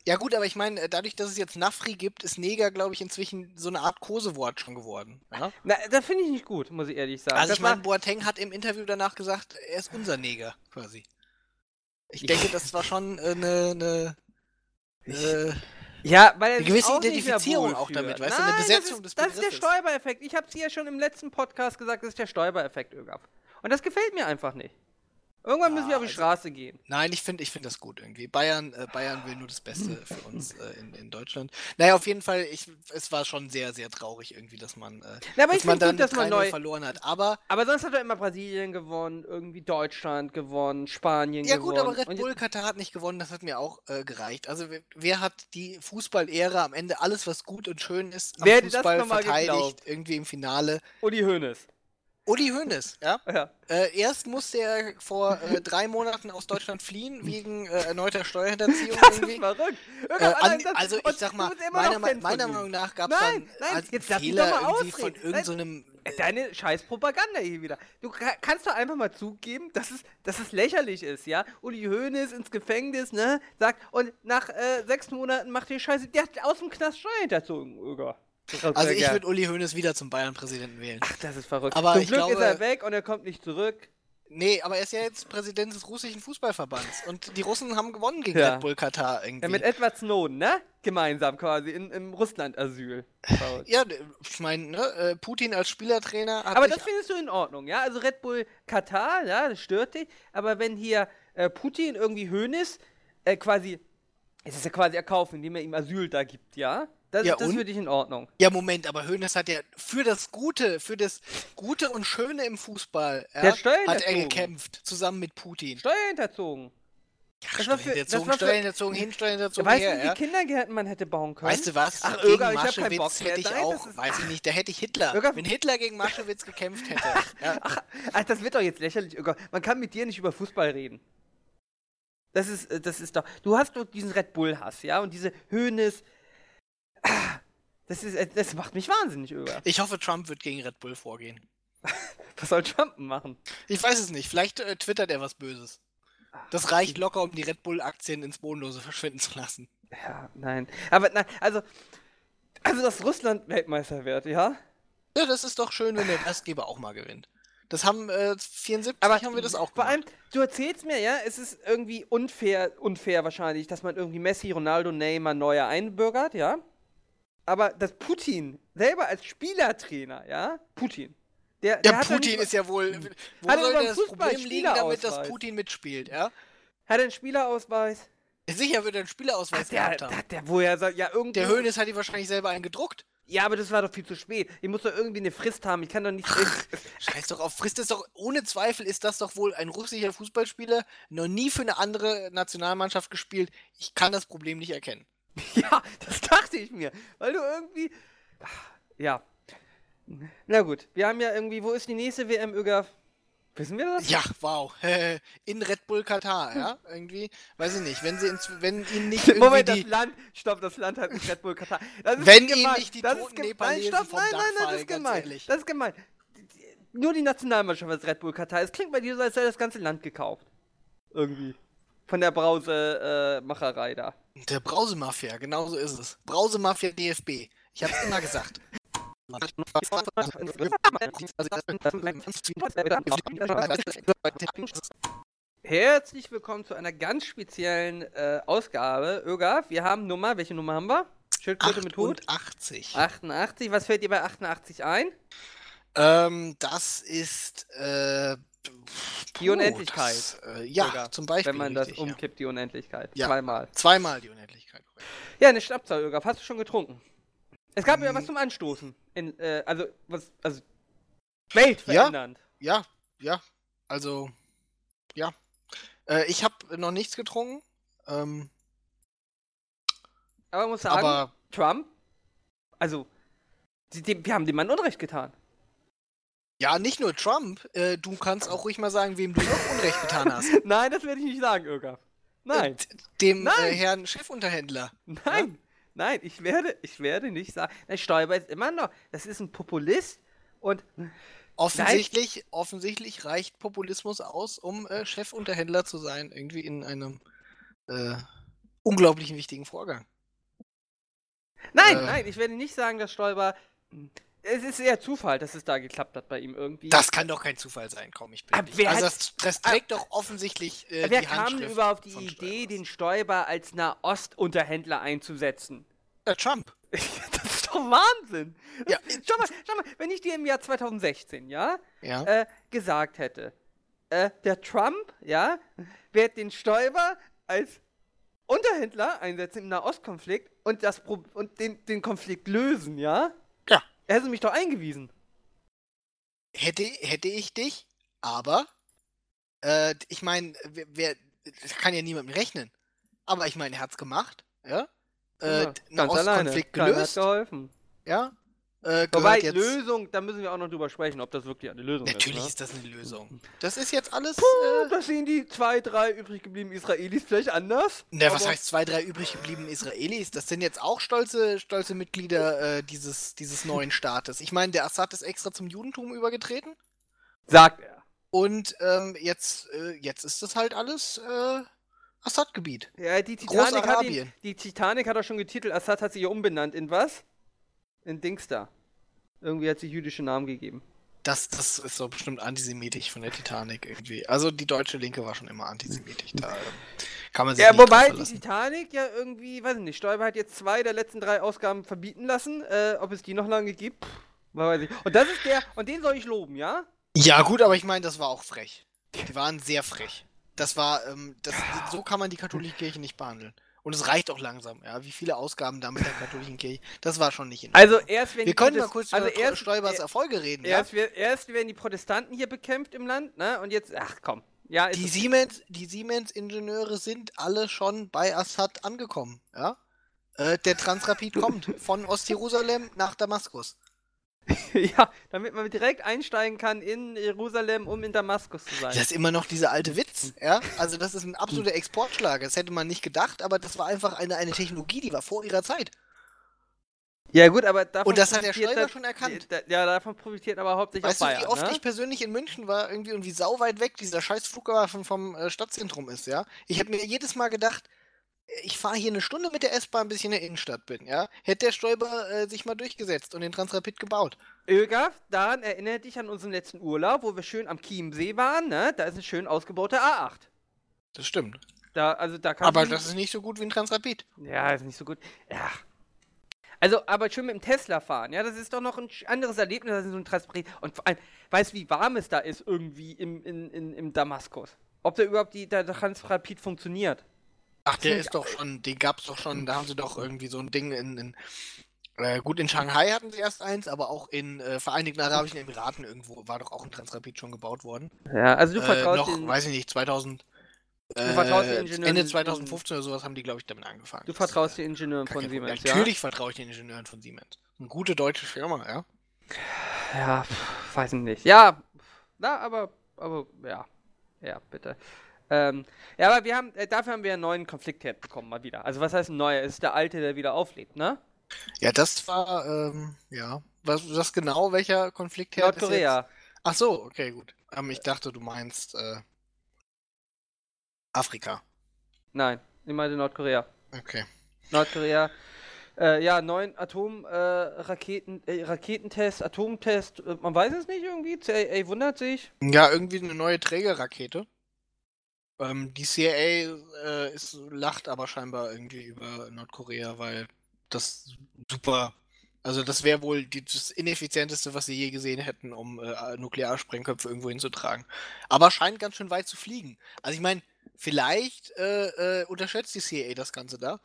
Speaker 1: Ja gut, aber ich meine, äh, dadurch, dass es jetzt Nafri gibt, ist Neger, glaube ich, inzwischen so eine Art Kosewort schon geworden. Ja?
Speaker 2: Na, das finde ich nicht gut, muss ich ehrlich sagen.
Speaker 1: Also
Speaker 2: das
Speaker 1: ich meine, Boateng hat im Interview danach gesagt, er ist unser Neger, quasi. Ich denke, das war schon äh, eine, äh,
Speaker 2: ja, weil er
Speaker 1: eine gewisse
Speaker 2: auch
Speaker 1: Identifizierung auch damit, weißt du, eine Besetzung
Speaker 2: das
Speaker 1: des
Speaker 2: ist, Das ist der. Steuereffekt. Ich habe es ja schon im letzten Podcast gesagt, das ist der Steuereffekt, Ögaf. Und das gefällt mir einfach nicht. Irgendwann müssen wir
Speaker 1: Ja,
Speaker 2: auf die
Speaker 1: also-
Speaker 2: Straße gehen.
Speaker 1: Nein, ich finde ich find das gut irgendwie. Bayern, äh, Bayern will nur das Beste für uns äh, in, in Deutschland. Naja, auf jeden Fall, ich, es war schon sehr, sehr traurig irgendwie, dass man, äh,
Speaker 2: Na, aber
Speaker 1: dass
Speaker 2: ich
Speaker 1: man dann
Speaker 2: gut, dass man
Speaker 1: 3-0
Speaker 2: neu.
Speaker 1: verloren hat. Aber,
Speaker 2: Aber sonst hat er immer Brasilien gewonnen, irgendwie Deutschland gewonnen, Spanien
Speaker 1: ja
Speaker 2: gewonnen.
Speaker 1: gut, aber Red Bull Katar hat nicht gewonnen, das hat mir auch äh, gereicht. Also wer, wer hat die Fußballära am Ende alles, was gut und schön ist, am
Speaker 2: Wer
Speaker 1: Fußball verteidigt,
Speaker 2: geglaubt?
Speaker 1: irgendwie im Finale?
Speaker 2: Uli Hoeneß.
Speaker 1: Uli Hoeneß, ja.
Speaker 2: Ja.
Speaker 1: Äh, erst musste er vor äh, drei Monaten aus Deutschland fliehen, wegen äh, erneuter Steuerhinterziehung
Speaker 2: Das ist
Speaker 1: irgendwie.
Speaker 2: verrückt.
Speaker 1: Äh, an, also ich sag mal, meiner,
Speaker 2: von
Speaker 1: meiner. Meinung nach gab es dann
Speaker 2: nein, jetzt lass
Speaker 1: Fehler
Speaker 2: mal
Speaker 1: irgendwie von
Speaker 2: ausreden.
Speaker 1: irgendeinem so einem,
Speaker 2: Äh, Deine scheiß Propaganda hier wieder. Du ka- kannst doch einfach mal zugeben, dass es, dass es lächerlich ist, ja? Uli Hoeneß ins Gefängnis, ne? Sagt, und nach äh, sechs Monaten macht ihr Scheiße, der hat aus dem Knast Steuer hinterzogen, Öger.
Speaker 1: also ich würde Uli Hoeneß wieder zum Bayern-Präsidenten wählen.
Speaker 2: Ach, das ist verrückt.
Speaker 1: Aber
Speaker 2: Zum
Speaker 1: ich
Speaker 2: Glück ist
Speaker 1: glaube-
Speaker 2: er weg und er kommt nicht zurück.
Speaker 1: Nee, aber er ist ja jetzt Präsident des russischen Fußballverbands. Und die Russen haben gewonnen gegen
Speaker 2: Ja.
Speaker 1: Red Bull Katar irgendwie.
Speaker 2: Ja, mit Edward Snowden, ne? Gemeinsam quasi in, im Russland-Asyl.
Speaker 1: Ja, ich meine, ne, äh, Putin als Spielertrainer hat
Speaker 2: Aber das findest du in Ordnung, ja? Also Red Bull Katar, ja, das stört dich. Aber wenn hier äh, Putin irgendwie Hönes äh, quasi, es ist ja quasi erkaufen, indem er ihm Asyl da gibt, ja? Das,
Speaker 1: Ja,
Speaker 2: das für dich in Ordnung.
Speaker 1: Ja, Moment, aber Hoeneß hat ja für das Gute, für das Gute und Schöne im Fußball ja,
Speaker 2: hat Steuern
Speaker 1: er gekämpft, zusammen mit Putin.
Speaker 2: Steuer hinterzogen.
Speaker 1: Ja,
Speaker 2: das war für-
Speaker 1: Steuern
Speaker 2: das war für-
Speaker 1: Steuern erzogen, hin, Steuern
Speaker 2: Ja,
Speaker 1: erzogen,
Speaker 2: weißt du, wie
Speaker 1: ja.
Speaker 2: Kindergärten man hätte bauen können?
Speaker 1: Weißt du was?
Speaker 2: Ach,
Speaker 1: gegen
Speaker 2: Öger, ich
Speaker 1: Maschewitz hätte ich
Speaker 2: Nein,
Speaker 1: auch, weiß ich nicht, da hätte ich Hitler.
Speaker 2: Öger-
Speaker 1: Wenn Hitler gegen Maschewitz gekämpft hätte. ja.
Speaker 2: Ach, ach, das wird doch jetzt lächerlich, Öger. Man kann mit dir nicht über Fußball reden. Das ist, äh, das ist doch. Du hast doch diesen Red Bull-Hass, ja? Und diese Höhnes. Das, ist, äh, das macht mich wahnsinnig, Öger.
Speaker 1: Ich hoffe, Trump wird gegen Red Bull vorgehen.
Speaker 2: Was soll Trump machen?
Speaker 1: Ich weiß es nicht, vielleicht äh, twittert er was Böses. Das reicht locker, um die Red Bull-Aktien ins Bodenlose verschwinden zu lassen.
Speaker 2: Ja, nein. Aber nein, also. Also, dass Russland Weltmeister wird, ja?
Speaker 1: Ja, das ist doch schön, wenn der Gastgeber auch mal gewinnt. Das haben äh, 74
Speaker 2: Aber
Speaker 1: haben wir das auch
Speaker 2: Vor
Speaker 1: gemacht.
Speaker 2: allem, du erzählst mir, ja, es ist irgendwie unfair, unfair wahrscheinlich, dass man irgendwie Messi, Ronaldo, Neymar neuer einbürgert, ja. Aber dass Putin selber als Spielertrainer, ja, Putin, der, der
Speaker 1: Der
Speaker 2: doch
Speaker 1: Putin
Speaker 2: nicht-
Speaker 1: ist ja wohl. Wo
Speaker 2: Hat
Speaker 1: soll das Problem liegen, damit das
Speaker 2: Spielerausweis?
Speaker 1: Putin mitspielt, ja?
Speaker 2: hat er einen Spielerausweis.
Speaker 1: Sicher wird er einen Spielerausweis
Speaker 2: Ach, der,
Speaker 1: gehabt
Speaker 2: der,
Speaker 1: haben.
Speaker 2: der, woher soll, ja, irgendwo.
Speaker 1: Der Höhnes hat die wahrscheinlich selber einen gedruckt.
Speaker 2: Ja, aber das war doch viel zu spät. Ich muss doch irgendwie eine Frist haben. Ich kann doch nicht.
Speaker 1: Scheiß doch auf, frisst es doch, ohne Zweifel ist das doch wohl ein russischer Fußballspieler, noch nie für eine andere Nationalmannschaft gespielt. Ich kann das Problem nicht erkennen.
Speaker 2: Ja, das dachte ich mir. Weil du irgendwie. Ja. Na gut, wir haben ja irgendwie. Wo ist die nächste WM, Öger? Wissen wir das?
Speaker 1: Ja, wow. In Red Bull Katar, ja? Irgendwie, weiß ich nicht, wenn sie ins, wenn ihnen nicht irgendwie
Speaker 2: Moment, das
Speaker 1: die,
Speaker 2: Land. Stopp, das Land hat nicht Red Bull Katar. Das ist
Speaker 1: Wenn ihnen nicht die
Speaker 2: das
Speaker 1: toten
Speaker 2: ist
Speaker 1: Nepalesen
Speaker 2: nein, stopp,
Speaker 1: vom
Speaker 2: nein, nein, nein, das ist gemein. Das ist gemein. Nur die Nationalmannschaft als Red Bull Katar. Es klingt bei dir so, als sei das ganze Land gekauft. Irgendwie. Von der Brause-Macherei da.
Speaker 1: Der Brausemafia, genau so ist es. Brausemafia DFB. Ich hab's immer gesagt.
Speaker 2: Herzlich willkommen zu einer ganz speziellen äh, Ausgabe. Öger, wir haben Nummer, welche Nummer haben wir? Schildkröte mit Hut?
Speaker 1: 88.
Speaker 2: 88. Was fällt dir bei 88 ein?
Speaker 1: Ähm, das ist äh,
Speaker 2: Die Unendlichkeit.
Speaker 1: Das, äh, ja,
Speaker 2: Sogar,
Speaker 1: zum Beispiel.
Speaker 2: Wenn man das
Speaker 1: richtig, ja.
Speaker 2: umkippt, die Unendlichkeit.
Speaker 1: Ja.
Speaker 2: Zweimal.
Speaker 1: Zweimal die Unendlichkeit. korrekt.
Speaker 2: Ja, eine Schnapszahl, Öger. Hast du schon getrunken? Es gab ja was zum Anstoßen. In, äh, also, was, also, weltverändernd.
Speaker 1: Ja, ja. Also, ja. Äh, ich habe noch nichts getrunken. Ähm,
Speaker 2: Aber man muss sagen,
Speaker 1: aber
Speaker 2: Trump, also, die, die, wir haben dem Mann Unrecht getan.
Speaker 1: Ja, nicht nur Trump. Äh, du kannst auch ruhig mal sagen, wem du noch Unrecht getan hast.
Speaker 2: Nein, das werde ich nicht sagen, Öger. Nein,
Speaker 1: Äh, dem
Speaker 2: Nein.
Speaker 1: Äh, Herrn Chefunterhändler.
Speaker 2: nein, nein, ich werde, ich werde nicht sagen. Nein, Stoiber ist immer noch, das ist ein Populist und
Speaker 1: Offensichtlich, offensichtlich reicht Populismus aus, um äh, Chefunterhändler zu sein, irgendwie in einem äh, unglaublichen wichtigen Vorgang.
Speaker 2: Nein,
Speaker 1: Äh.
Speaker 2: nein, ich werde nicht sagen, dass Stoiber. Es ist eher Zufall, dass es da geklappt hat bei ihm irgendwie.
Speaker 1: Das kann doch kein Zufall sein, komm, ich bin.
Speaker 2: Aber wer
Speaker 1: also das, das trägt doch offensichtlich äh,
Speaker 2: Wer
Speaker 1: die
Speaker 2: kam denn überhaupt die Idee, den Stoiber als Nahostunterhändler einzusetzen?
Speaker 1: Äh, Trump.
Speaker 2: das ist doch Wahnsinn!
Speaker 1: Ja,
Speaker 2: Schau mal, schau mal, wenn ich dir im Jahr 2016, ja,
Speaker 1: ja.
Speaker 2: äh, gesagt hätte, äh, der Trump, ja, wird den Stoiber als Unterhändler einsetzen im Nahostkonflikt und, das Pro und den, den Konflikt lösen, ja? Er hätte mich doch eingewiesen.
Speaker 1: Hätte, hätte ich dich, aber äh, ich meine, wer, wer das kann ja niemandem rechnen. Aber ich meine, er hat's gemacht, ja. Äh,
Speaker 2: ja,
Speaker 1: einen
Speaker 2: ganz alleine.
Speaker 1: Ostkonflikt
Speaker 2: Keiner hat
Speaker 1: gelöst,
Speaker 2: geholfen.
Speaker 1: ja. Äh,
Speaker 2: Wobei,
Speaker 1: jetzt,
Speaker 2: Lösung, da müssen wir auch noch drüber sprechen, ob das wirklich eine Lösung
Speaker 1: Natürlich
Speaker 2: ist.
Speaker 1: ist das eine Lösung. Das ist jetzt alles.
Speaker 2: Ne?
Speaker 1: Äh,
Speaker 2: Das sehen die zwei, drei übrig gebliebenen Israelis vielleicht anders.
Speaker 1: na, was
Speaker 2: aber-
Speaker 1: heißt zwei, drei übrig gebliebene Israelis? Das sind jetzt auch stolze, stolze Mitglieder äh, dieses, dieses neuen Staates. Ich meine, der Assad ist extra zum Judentum übergetreten.
Speaker 2: Sagt er.
Speaker 1: Und ähm, jetzt, äh, jetzt ist das halt alles äh, Assad-Gebiet.
Speaker 2: Ja, die Titanic, hat ihn,
Speaker 1: Großarabien.
Speaker 2: die Titanic hat er schon getitelt, Assad hat sich ja umbenannt in was? In Dings da. Irgendwie hat sie jüdische Namen gegeben.
Speaker 1: das, das ist doch bestimmt antisemitisch von der Titanic irgendwie. Also die deutsche Linke war schon immer antisemitisch. Da kann man sich
Speaker 2: Ja, wobei die. Titanic ja irgendwie, weiß ich nicht, Stoiber hat jetzt zwei der letzten drei Ausgaben verbieten lassen. Äh, ob es die noch lange gibt, weiß ich. Und das ist der, und den soll ich loben, ja?
Speaker 1: Ja, gut, aber ich meine, das war auch frech. Die waren sehr frech. Das war, ähm, das, so kann man die katholische Kirche nicht behandeln. Und es reicht auch langsam, ja. Wie viele Ausgaben da mit der katholischen Kirche, das war schon nicht in
Speaker 2: Also erst wenn
Speaker 1: Wir können mal kurz
Speaker 2: also
Speaker 1: über
Speaker 2: erst,
Speaker 1: Stoibers
Speaker 2: er-
Speaker 1: Erfolge reden, ja.
Speaker 2: erst, wir- erst werden die Protestanten hier bekämpft im Land, ne? Und jetzt, ach komm. Ja,
Speaker 1: Die. Siemens, die Siemens-Ingenieure sind alle schon bei Assad angekommen, ja. Äh, der Transrapid kommt von Ostjerusalem nach Damaskus.
Speaker 2: ja, damit man direkt einsteigen kann in Jerusalem, um in Damaskus zu sein.
Speaker 1: Das ist immer noch dieser alte Witz, ja. Also das ist ein absoluter Exportschlager. Das hätte man nicht gedacht, aber das war einfach eine, eine Technologie, die war vor ihrer Zeit.
Speaker 2: Ja gut, aber davon
Speaker 1: Und das hat der Stoiber
Speaker 2: dann-
Speaker 1: schon erkannt.
Speaker 2: Da, ja, davon profitiert aber hauptsächlich
Speaker 1: Weißt du,
Speaker 2: auch
Speaker 1: wie
Speaker 2: Bayern,
Speaker 1: oft
Speaker 2: ne?
Speaker 1: ich persönlich in München war irgendwie und wie sauweit weg dieser scheiß Flughafen vom äh, Stadtzentrum ist, ja? Ich habe mir jedes Mal gedacht, ich fahre hier eine Stunde mit der S-Bahn, bis ich in der Innenstadt bin, ja? Hätte der Stoiber äh, sich mal durchgesetzt und den Transrapid gebaut.
Speaker 2: Ögaf, daran erinnert dich an unseren letzten Urlaub, wo wir schön am Chiemsee waren, ne? Da ist eine schön ausgebaute A8.
Speaker 1: Das stimmt.
Speaker 2: Da, also da kann
Speaker 1: Aber das ist nicht so gut wie ein Transrapid.
Speaker 2: Ja, ist nicht so gut. Ja. Also, aber schön mit dem Tesla fahren, ja, das ist doch noch ein anderes Erlebnis als in so ein Transport. Und vor allem, weißt du, wie warm es da ist irgendwie im, in, in, im Damaskus? Ob da überhaupt die, der Transrapid funktioniert?
Speaker 1: Ach, der ist doch schon, den gab's doch schon, da haben sie doch irgendwie so ein Ding in, in äh, gut, in Shanghai hatten sie erst eins, aber auch in äh, Vereinigten Arabischen Emiraten irgendwo war doch auch ein Transrapid schon gebaut worden.
Speaker 2: Ja, also du
Speaker 1: Äh,
Speaker 2: vertraust
Speaker 1: noch,
Speaker 2: den,
Speaker 1: weiß ich nicht, 2000, äh, Ende
Speaker 2: in-
Speaker 1: 2015 oder sowas haben die, glaube ich, damit angefangen.
Speaker 2: du
Speaker 1: Das
Speaker 2: vertraust
Speaker 1: ist, äh,
Speaker 2: den Ingenieuren von. Siemens, ja?
Speaker 1: Natürlich vertraue ich den Ingenieuren von Siemens. Eine gute deutsche Firma, ja.
Speaker 2: Ja, weiß ich nicht. Ja, na, aber, aber, ja. Ja, bitte. Ähm, ja, aber wir haben, äh, dafür haben wir einen neuen Konfliktherd bekommen, mal wieder. Also, was heißt ein neuer? Ist der alte, der wieder auflebt, ne?
Speaker 1: Ja, das war, ähm, ja. Was, was genau, welcher Konflikt her
Speaker 2: Nordkorea.
Speaker 1: Ach so, okay, gut. Ähm, ich dachte, du meinst äh, Afrika.
Speaker 2: Nein, ich meinte Nordkorea.
Speaker 1: Okay.
Speaker 2: Nordkorea. Äh, ja, neun Atom, äh, äh, Raketentest, Atomtest, äh, man weiß es nicht irgendwie. CIA wundert sich.
Speaker 1: Ja, irgendwie eine neue Trägerrakete. Ähm, die CIA äh, ist, lacht aber scheinbar irgendwie über Nordkorea, weil das super. Also das wäre wohl die, das ineffizienteste, was sie je gesehen hätten, um äh, Nuklearsprengköpfe irgendwo hinzutragen. Aber scheint ganz schön weit zu fliegen. Also ich meine, vielleicht äh, äh, unterschätzt die CIA das Ganze da.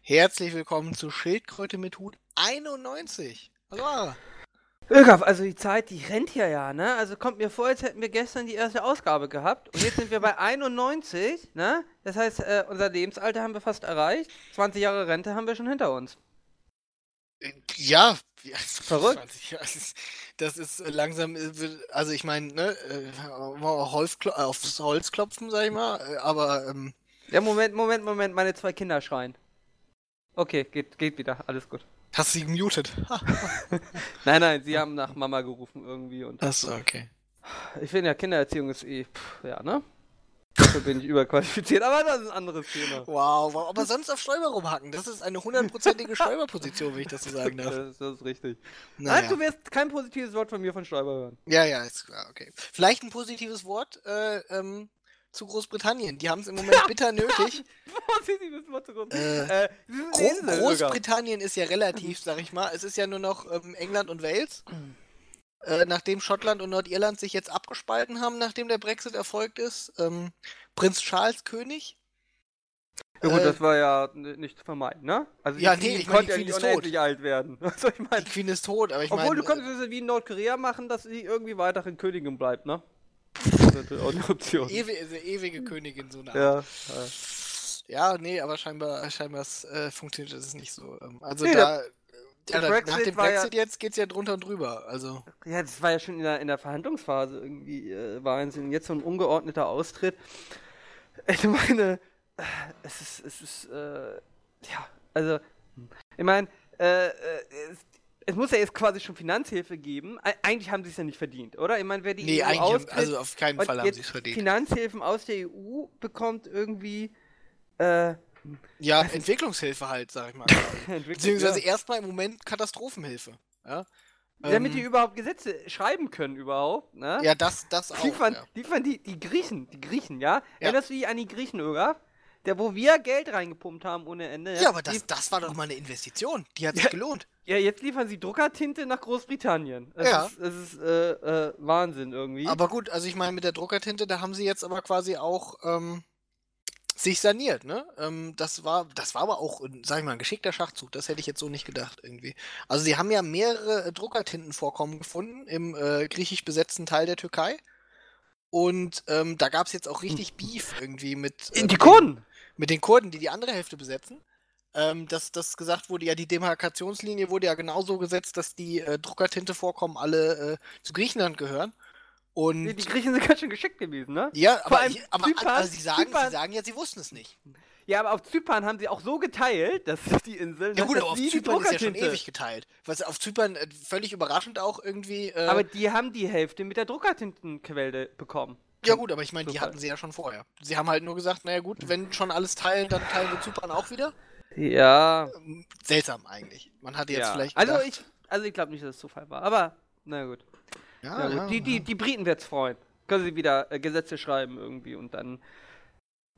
Speaker 1: Herzlich willkommen zu Schildkröte mit Hut 91. Hallo.
Speaker 2: Irgaf, also die Zeit, die rennt hier ja, ne? Also kommt mir vor, als hätten wir gestern die erste Ausgabe gehabt. Und jetzt sind wir bei 91, ne? Das heißt, äh, unser Lebensalter haben wir fast erreicht. 20 Jahre Rente haben wir schon hinter uns.
Speaker 1: Ja, ja,
Speaker 2: Verrückt.
Speaker 1: 20 Jahre, Das ist, das ist äh, langsam, äh, also ich meine, ne, äh, äh, aufs Holz klopfen, sag ich mal, aber ähm,
Speaker 2: Ja, Moment, Moment, Moment, meine zwei Kinder schreien. Okay, geht, geht wieder, alles gut.
Speaker 1: Hast du sie gemutet?
Speaker 2: Nein, nein, sie haben nach Mama gerufen irgendwie und
Speaker 1: Achso, okay.
Speaker 2: ich finde ja, Kindererziehung ist eh, pff, ja, ne? Dafür bin ich überqualifiziert, aber das ist ein anderes Thema.
Speaker 1: Wow, wow, aber sonst auf Stäuber rumhacken, das ist eine hundertprozentige Stäuberposition, wenn ich das so sagen darf.
Speaker 2: Das, das ist richtig.
Speaker 1: Naja.
Speaker 2: Nein, du wirst kein positives Wort von mir von Stoiber hören.
Speaker 1: Ja, ja, ist klar, okay. Vielleicht ein positives Wort äh, ähm, zu Großbritannien. Die haben es im Moment bitter nötig.
Speaker 2: Groß.
Speaker 1: Äh,
Speaker 2: Äh.
Speaker 1: Großbritannien ist ja relativ, sag ich mal. Es ist ja nur noch ähm, England und Wales. Äh, nachdem Schottland und Nordirland sich jetzt abgespalten haben, nachdem der Brexit erfolgt ist. Ähm, Prinz Charles König.
Speaker 2: Ja gut,
Speaker 1: Äh,
Speaker 2: das war ja nicht zu vermeiden, ne? Also
Speaker 1: Ja,
Speaker 2: die
Speaker 1: nee, ich meine, die
Speaker 2: konnte ja nicht
Speaker 1: ist tot.
Speaker 2: unendlich alt werden. Also ich
Speaker 1: Die
Speaker 2: meine,
Speaker 1: Queen ist tot, aber ich meine.
Speaker 2: obwohl du
Speaker 1: äh,
Speaker 2: konntest es wie in Nordkorea machen, dass sie irgendwie weiterhin Königin bleibt, ne? Das ist auch eine Option.
Speaker 1: Ewi also ewige Königin, so eine
Speaker 2: Ja,
Speaker 1: Art. Ja, nee, aber scheinbar, scheinbar äh, funktioniert das nicht so. Ähm, also
Speaker 2: Nee,
Speaker 1: da.
Speaker 2: der
Speaker 1: ja, nach
Speaker 2: Brexit
Speaker 1: dem
Speaker 2: war ja-
Speaker 1: Brexit jetzt geht's ja drunter und drüber. Also.
Speaker 2: ja, das war ja schon in der, in der Verhandlungsphase irgendwie äh, Wahnsinn. Jetzt so ein ungeordneter Austritt. Ich meine, äh, es ist, es ist, äh, ja, also, ich meine, äh, äh, es, muss ja jetzt quasi schon Finanzhilfe geben. Eigentlich haben sie es ja nicht verdient, oder? Ich meine, wer die
Speaker 1: Nee,
Speaker 2: EU austritt,
Speaker 1: also auf keinen Fall haben sie es verdient.
Speaker 2: Finanzhilfen aus der EU bekommt irgendwie, äh,
Speaker 1: Ja, Entwicklungshilfe halt, sag ich mal. Beziehungsweise ja. erstmal im Moment Katastrophenhilfe. Ja?
Speaker 2: Damit ähm, die überhaupt Gesetze schreiben können, überhaupt, ne?
Speaker 1: Ja, das, das auch.
Speaker 2: Liefern,
Speaker 1: ja.
Speaker 2: liefern die, die Griechen, die Griechen, ja? ja? Erinnerst du dich an die Griechen, oder? Der, wo wir Geld reingepumpt haben ohne Ende.
Speaker 1: Ja, ja aber das, das war doch mal eine Investition. Die hat sich gelohnt.
Speaker 2: Ja, jetzt liefern sie Druckertinte nach Großbritannien. Das ja. Ist, das ist äh, äh, Wahnsinn irgendwie.
Speaker 1: Aber gut, also ich meine, mit der Druckertinte, da haben sie jetzt aber quasi auch ähm, sich saniert, ne? Ähm, das war, das war aber auch, sag ich mal, ein geschickter Schachzug. Das hätte ich jetzt so nicht gedacht irgendwie. Also sie haben ja mehrere äh, Druckertintenvorkommen gefunden im äh, griechisch besetzten Teil der Türkei. Und ähm, da gab es jetzt auch richtig Beef irgendwie mit.
Speaker 2: Äh, die Kurden!
Speaker 1: Mit den Kurden, die die andere Hälfte besetzen. Ähm, dass das gesagt wurde, ja, die Demarkationslinie wurde ja genauso gesetzt, dass die äh, Druckertintevorkommen alle äh, zu Griechenland gehören. Und
Speaker 2: die, die Griechen sind ganz schön geschickt gewesen, ne?
Speaker 1: Ja, aber, ich, aber Zypern, also sie, sagen, Zypern, sie sagen ja, sie wussten es nicht.
Speaker 2: Ja, aber auf Zypern haben sie auch so geteilt, dass die Inseln.
Speaker 1: Ja gut, aber auf Zypern ist ja schon ewig geteilt. Was auf Zypern äh, völlig überraschend auch irgendwie. Äh,
Speaker 2: aber die haben die Hälfte mit der Druckertintenquelle bekommen.
Speaker 1: Ja gut, aber ich meine, die hatten sie ja schon vorher. Sie haben halt nur gesagt, naja gut, wenn schon alles teilen, dann teilen wir Zypern auch wieder.
Speaker 2: Ja.
Speaker 1: Ähm, seltsam eigentlich. Man hatte jetzt ja. vielleicht.
Speaker 2: Also gedacht, also ich, also ich glaube nicht, dass es Zufall war. Aber na gut. Ja, ja, die, die, die Briten wird's freuen. Können sie wieder äh, Gesetze schreiben irgendwie und dann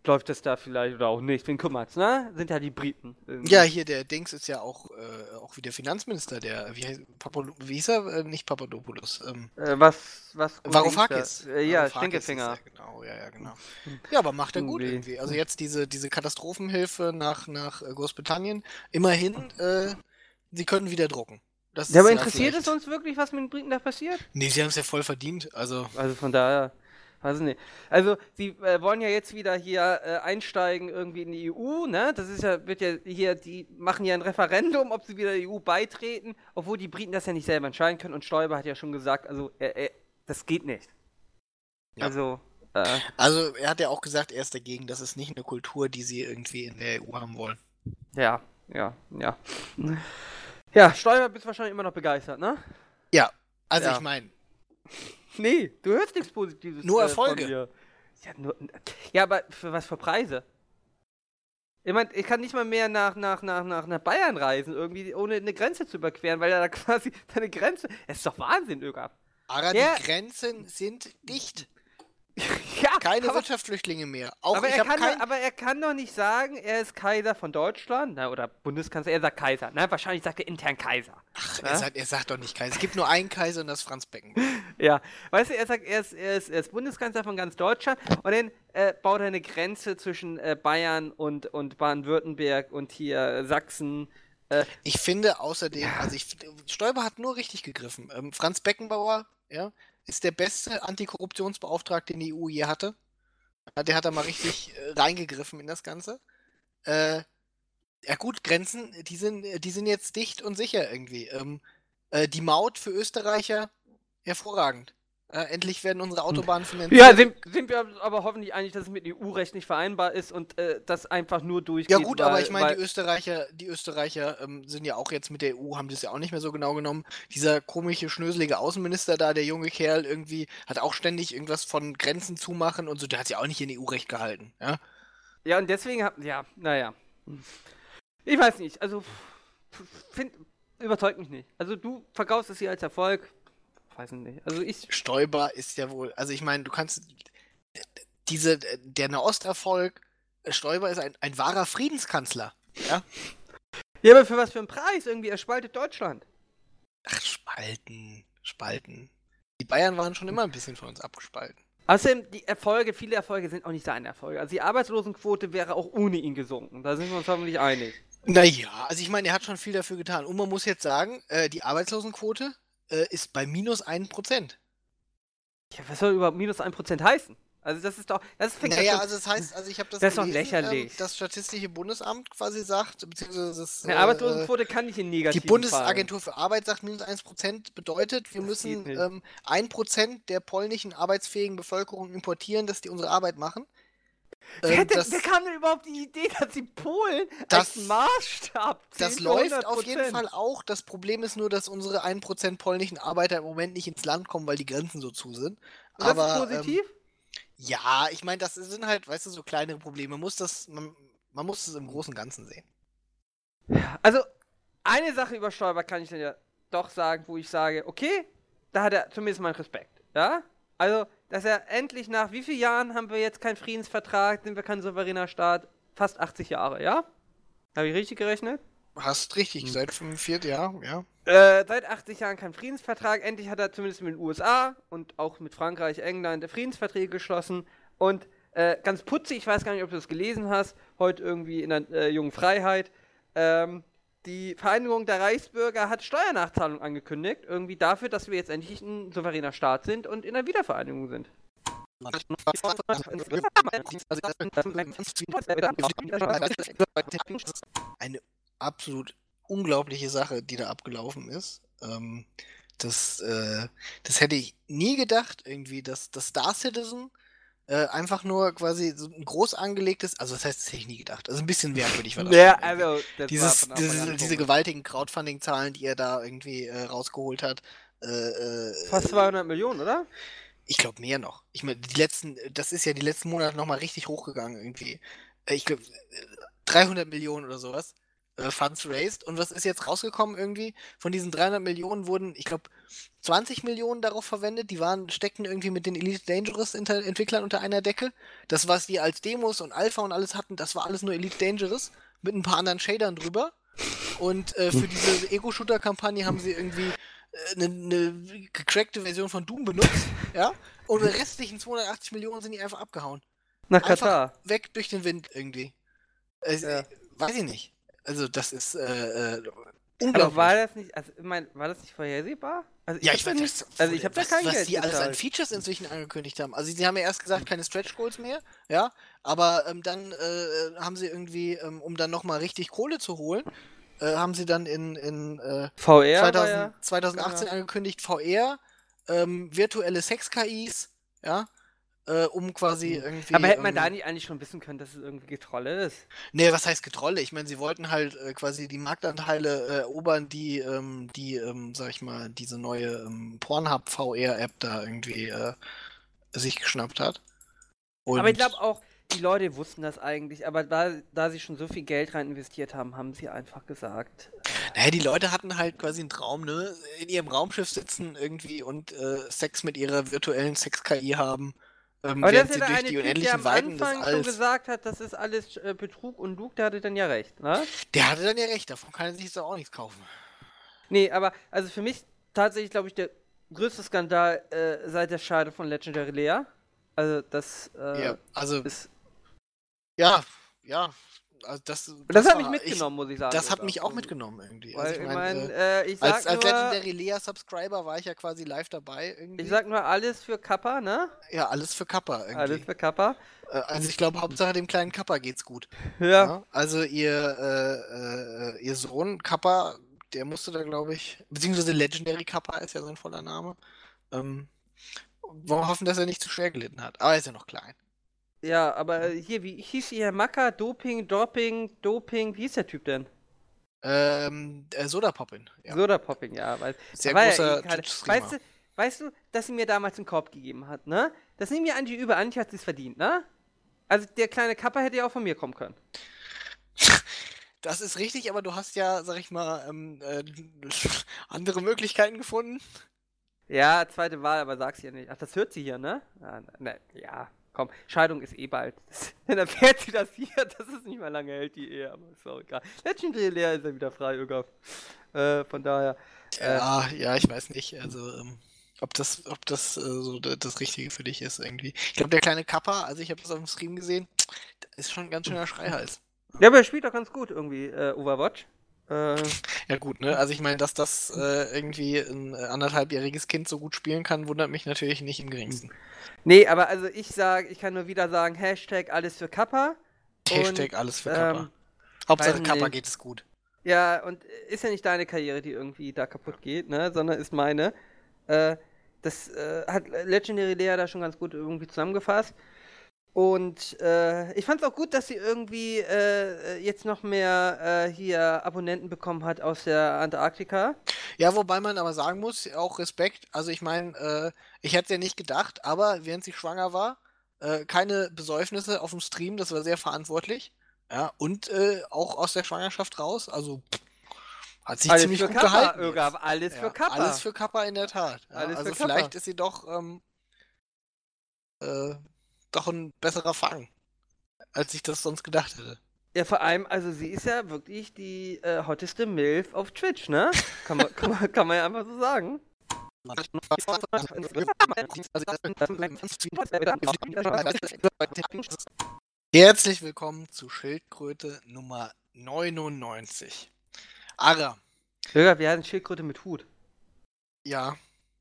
Speaker 2: läuft es da vielleicht oder auch nicht. Wen kümmert's, ne? Sind ja die Briten.
Speaker 1: Ja, hier der Dings ist ja auch, äh, auch wie der Finanzminister, der, wie, heißt, Papado wie hieß er? Äh, nicht Papadopoulos. Ähm,
Speaker 2: äh, was, was?
Speaker 1: Varoufakis.
Speaker 2: Äh, ja, Stinkefinger.
Speaker 1: genau, ja, ja, genau. Ja, aber macht er gut irgendwie. Also jetzt diese, diese Katastrophenhilfe nach, nach äh, Großbritannien. Immerhin, äh, sie können wieder drucken.
Speaker 2: Das ja, aber interessiert vielleicht... es uns wirklich, was mit den Briten da passiert?
Speaker 1: Nee, sie haben es ja voll verdient. Also,
Speaker 2: also von daher, weiß ich nicht. Also, sie äh, wollen ja jetzt wieder hier äh, einsteigen irgendwie in die EU, ne? Das ist ja, wird ja hier, die machen ja ein Referendum, ob sie wieder der EU beitreten, obwohl die Briten das ja nicht selber entscheiden können. Und Stoiber hat ja schon gesagt, also, äh, das geht nicht. Ja. Also,
Speaker 1: äh, also, er hat ja auch gesagt, er ist dagegen. Das ist nicht eine Kultur, die sie irgendwie in der EU haben wollen.
Speaker 2: Ja, ja, ja. Ja, Steuer bist wahrscheinlich immer noch begeistert, ne?
Speaker 1: Ja, also ja. ich meine.
Speaker 2: Nee, du hörst nichts Positives.
Speaker 1: Nur äh, Erfolge.
Speaker 2: Ja, nur, ja, aber für was für Preise? Ich meine, ich kann nicht mal mehr nach, nach, nach, nach, nach Bayern reisen, irgendwie, ohne eine Grenze zu überqueren, weil da quasi deine Grenze. Es ist doch Wahnsinn, Ögab.
Speaker 1: Aber ja. die Grenzen sind dicht. ja, Keine aber, Wirtschaftsflüchtlinge mehr. Auch
Speaker 2: aber, er kann kein... doch, aber er kann doch nicht sagen, er ist Kaiser von Deutschland. Na, oder Bundeskanzler, er sagt Kaiser. Na, wahrscheinlich sagt er intern Kaiser.
Speaker 1: Ach, er sagt, er sagt, doch nicht Kaiser. Es gibt nur einen Kaiser und das ist Franz Becken.
Speaker 2: ja, weißt du, er sagt, er ist, er ist, er ist Bundeskanzler von ganz Deutschland und dann äh, baut er eine Grenze zwischen äh, Bayern und, und Baden-Württemberg und hier Sachsen.
Speaker 1: Äh, ich finde außerdem, ja. also ich, Stoiber hat nur richtig gegriffen. Ähm, Franz Beckenbauer, ja, ist der beste Antikorruptionsbeauftragte, den die EU je hatte. Der hat da mal richtig äh, reingegriffen in das Ganze. Äh, ja gut, Grenzen, die sind, die sind jetzt dicht und sicher irgendwie. Ähm, äh, die Maut für Österreicher, hervorragend. Äh, endlich werden unsere hm. Autobahnen finanziert.
Speaker 2: Ja, sind, sind, wir aber hoffentlich einig, dass es mit EU-Recht nicht vereinbar ist und äh, das einfach nur durchgeht.
Speaker 1: Ja gut, weil, aber ich meine, die Österreicher, die Österreicher ähm, sind ja auch jetzt mit der EU, haben das ja auch nicht mehr so genau genommen. Dieser komische, schnöselige Außenminister da, der junge Kerl irgendwie, hat auch ständig irgendwas von Grenzen zumachen und so, der hat sich auch nicht in EU-Recht gehalten. Ja?
Speaker 2: ja, und deswegen, hat, ja, naja. Ich weiß nicht, also, find, überzeugt mich nicht. Also du verkaufst es hier als Erfolg, weiß nicht. Also ich.
Speaker 1: Stoiber ist ja wohl, also ich meine, du kannst diese, der Nahosterfolg, Stoiber ist ein, ein wahrer Friedenskanzler. Ja?
Speaker 2: Ja, aber für was für einen Preis? Irgendwie, er spaltet Deutschland.
Speaker 1: Ach, spalten, spalten. Die Bayern waren schon immer ein bisschen von uns abgespalten.
Speaker 2: Außerdem, die Erfolge, viele Erfolge sind auch nicht seine Erfolge. Also die Arbeitslosenquote wäre auch ohne ihn gesunken. Da sind wir uns hoffentlich einig.
Speaker 1: Naja, also ich meine, er hat schon viel dafür getan. Und man muss jetzt sagen, äh, die Arbeitslosenquote äh, ist bei minus 1%.
Speaker 2: Ja, was soll überhaupt minus 1% heißen? Also das ist doch, das
Speaker 1: fängt Naja, also das heißt, also ich habe das,
Speaker 2: das gelesen, ist doch lächerlich. Ähm,
Speaker 1: das Statistische Bundesamt quasi sagt, beziehungsweise das,
Speaker 2: Eine äh, Arbeitslosenquote kann nicht in negativ
Speaker 1: Die Bundesagentur für Arbeit sagt, minus 1% bedeutet, wir das müssen ähm, 1% der polnischen arbeitsfähigen Bevölkerung importieren, dass die unsere Arbeit machen.
Speaker 2: Wer, ähm, das, wer kam denn überhaupt die Idee, dass sie Polen das, als Maßstab
Speaker 1: Das läuft auf jeden Fall auch. Das Problem ist nur, dass unsere 1% polnischen Arbeiter im Moment nicht ins Land kommen, weil die Grenzen so zu sind. Und Aber,
Speaker 2: das ist positiv?
Speaker 1: Ähm, ja, ich meine, das sind halt, weißt du, so kleinere Probleme. Man muss das, man, Man muss es im Großen und Ganzen sehen.
Speaker 2: Also, eine Sache über Stoiber kann ich dann ja doch sagen, wo ich sage, okay, da hat er zumindest meinen Respekt. Ja? Also, dass er endlich nach wie vielen Jahren haben wir jetzt keinen Friedensvertrag, sind wir kein souveräner Staat? Fast 80 Jahre, ja? Habe ich richtig gerechnet?
Speaker 1: Hast richtig, seit 45 Jahren, ja.
Speaker 2: Äh, seit 80 Jahren kein Friedensvertrag. Endlich hat er zumindest mit den USA und auch mit Frankreich, England Friedensverträge geschlossen. Und äh, ganz putzig, ich weiß gar nicht, ob du das gelesen hast, heute irgendwie in der äh, Jungen Freiheit. Ähm, die Vereinigung der Reichsbürger hat Steuernachzahlung angekündigt, irgendwie dafür, dass wir jetzt endlich ein souveräner Staat sind und in der Wiedervereinigung sind.
Speaker 1: Eine absolut unglaubliche Sache, die da abgelaufen ist. Ähm, das, äh, das hätte ich nie gedacht, irgendwie, dass das Star Citizen äh, einfach nur quasi so ein groß angelegtes, also das heißt, das hätte ich nie gedacht. Also ein bisschen merkwürdig war das.
Speaker 2: Ja, also
Speaker 1: Dieses, diese, diese gewaltigen Crowdfunding-Zahlen, die er da irgendwie äh, rausgeholt hat. Äh, äh
Speaker 2: Fast 200 Millionen, oder?
Speaker 1: Ich glaube mehr noch. Ich meine, die letzten, das ist ja die letzten Monate nochmal richtig hochgegangen irgendwie. Äh, ich glaube 300 Millionen oder sowas äh, Funds raised. Und was ist jetzt rausgekommen irgendwie? Von diesen 300 Millionen wurden, ich glaube, 20 Millionen darauf verwendet. Die waren, steckten irgendwie mit den Elite Dangerous Entwicklern unter einer Decke. Das, was die als Demos und Alpha und alles hatten, das war alles nur Elite Dangerous. Mit ein paar anderen Shadern drüber. Und äh, für diese Ego-Shooter-Kampagne haben sie irgendwie eine, äh, eine gecrackte Version von Doom benutzt. ja? Und die restlichen 280 Millionen sind die einfach abgehauen.
Speaker 2: Nach Katar.
Speaker 1: Einfach weg durch den Wind irgendwie. Äh, ja. Weiß ich nicht. Also das ist äh, äh,
Speaker 2: unglaublich. Aber war das nicht, also ich mein, war das nicht vorhersehbar?
Speaker 1: Also ich ja, ich weiß nicht.
Speaker 2: Also ich habe da kein
Speaker 1: was
Speaker 2: Geld
Speaker 1: die alles an Features inzwischen angekündigt haben. Also sie haben ja erst gesagt, keine Stretch Goals mehr, ja, aber ähm, dann äh, haben sie irgendwie, ähm, um dann nochmal richtig Kohle zu holen, äh, haben sie dann in, in äh,
Speaker 2: VR
Speaker 1: 2000, ja, 2018 genau. angekündigt, VR, ähm, virtuelle Sex-KIs, ja, äh, um quasi mhm. irgendwie.
Speaker 2: Aber hätte man ähm, da nicht eigentlich schon wissen können, dass es irgendwie Getrolle ist?
Speaker 1: Nee, was heißt Getrolle? Ich meine, sie wollten halt äh, quasi die Marktanteile äh, erobern, die, ähm, die, ähm, sag ich mal, diese neue ähm, Pornhub VR-App da irgendwie äh, sich geschnappt hat.
Speaker 2: Und aber ich glaube auch, die Leute wussten das eigentlich, aber da, da sie schon so viel Geld rein investiert haben, haben sie einfach gesagt.
Speaker 1: Äh, naja, die Leute hatten halt quasi einen Traum, ne? In ihrem Raumschiff sitzen irgendwie und äh, Sex mit ihrer virtuellen Sex-KI haben.
Speaker 2: Ähm, Aber das ist ja eine Typ, der am Weiden Anfang schon gesagt hat, das ist alles äh, Betrug und Luke, der hatte dann ja recht, ne?
Speaker 1: Der hatte dann ja recht, davon kann er sich jetzt auch nichts kaufen.
Speaker 2: Nee, aber also für mich tatsächlich, glaube ich, der größte Skandal äh, seit der Scheide von Legendary Lea. Also das äh,
Speaker 1: ja, also ist ja, ja, also das,
Speaker 2: das, das hat mich mitgenommen, ich, muss ich sagen.
Speaker 1: Das hat mich auch mitgenommen irgendwie.
Speaker 2: Also ich meine, äh, ich sag
Speaker 1: als, als Legendary Lea Subscriber war ich ja quasi live dabei irgendwie.
Speaker 2: Ich sag nur alles für Kappa, ne?
Speaker 1: Ja, alles für Kappa irgendwie.
Speaker 2: Alles für Kappa.
Speaker 1: Äh, also ich glaube, Hauptsache dem kleinen Kappa geht's gut.
Speaker 2: Ja. ja?
Speaker 1: Also ihr, äh, äh, ihr Sohn Kappa, der musste da, glaube ich, beziehungsweise Legendary Kappa ist ja sein voller Name. Ähm, wollen wir hoffen, dass er nicht zu schwer gelitten hat. Aber er ist ja noch klein.
Speaker 2: Ja, aber hier, wie hieß hier Macker, Doping, Doping, Doping, wie hieß der Typ denn?
Speaker 1: Ähm, äh, Soda Poppin.
Speaker 2: Ja. Soda Poppin, ja. Weil,
Speaker 1: Sehr großer
Speaker 2: ja weißt du, weißt du, dass sie mir damals einen Korb gegeben hat, ne? Das nehmen mir Angie über, Angie hat es verdient, ne? Also der kleine Kapper hätte ja auch von mir kommen können.
Speaker 1: Das ist richtig, aber du hast ja, sag ich mal, ähm, äh, andere Möglichkeiten gefunden.
Speaker 2: Ja, zweite Wahl, aber sag's ja nicht. Ach, das hört sie hier, ne? Ja, ne, ja Komm, Scheidung ist eh bald. Dann erfährt sie das hier, dass es nicht mehr lange hält, die Ehe, aber ist auch egal. Legendary Leer ist ja wieder frei, Ögaf. Äh, von daher.
Speaker 1: Äh, ja, ja, ich weiß nicht. Also, ähm, ob das, ob das äh, so das Richtige für dich ist irgendwie. Ich glaube, der kleine Kappa, also ich habe das auf dem Stream gesehen, ist schon ein ganz schöner Schreihals.
Speaker 2: Ja, aber er spielt doch ganz gut irgendwie, äh, Overwatch. Äh,
Speaker 1: ja gut, ne? Also ich meine, dass das äh, irgendwie ein anderthalbjähriges Kind so gut spielen kann, wundert mich natürlich nicht im geringsten.
Speaker 2: Nee, aber also ich sage, ich kann nur wieder sagen, Hashtag alles für Kappa.
Speaker 1: Hashtag und, alles für Kappa. Ähm, Hauptsache Kappa geht es gut.
Speaker 2: Ja, und ist ja nicht deine Karriere, die irgendwie da kaputt geht, ne? Sondern ist meine. Äh, das äh, hat Legendary Lea da schon ganz gut irgendwie zusammengefasst. Und äh, ich fand es auch gut, dass sie irgendwie äh, jetzt noch mehr äh, hier Abonnenten bekommen hat aus der Antarktika.
Speaker 1: Ja, wobei man aber sagen muss, auch Respekt. Also ich meine, äh, ich hätte es ja nicht gedacht, aber während sie schwanger war, äh, keine Besäufnisse auf dem Stream, das war sehr verantwortlich. Ja, und äh, auch aus der Schwangerschaft raus. Also pff, hat sich
Speaker 2: Alles
Speaker 1: ziemlich
Speaker 2: für
Speaker 1: gut
Speaker 2: Kappa,
Speaker 1: gehalten.
Speaker 2: Irga, alles
Speaker 1: Ja,
Speaker 2: für Kappa.
Speaker 1: Alles für Kappa in der Tat. Ja, also vielleicht ist sie doch, ähm, äh, doch ein besserer Fang, als ich das sonst gedacht hätte.
Speaker 2: Ja, vor allem, also sie ist ja wirklich die äh, hotteste MILF auf Twitch, ne? Kann man, kann man, kann man ja einfach so sagen.
Speaker 1: Herzlich willkommen zu Schildkröte Nummer 99. Ara,
Speaker 2: Irga, wir hatten Schildkröte mit Hut.
Speaker 1: ja,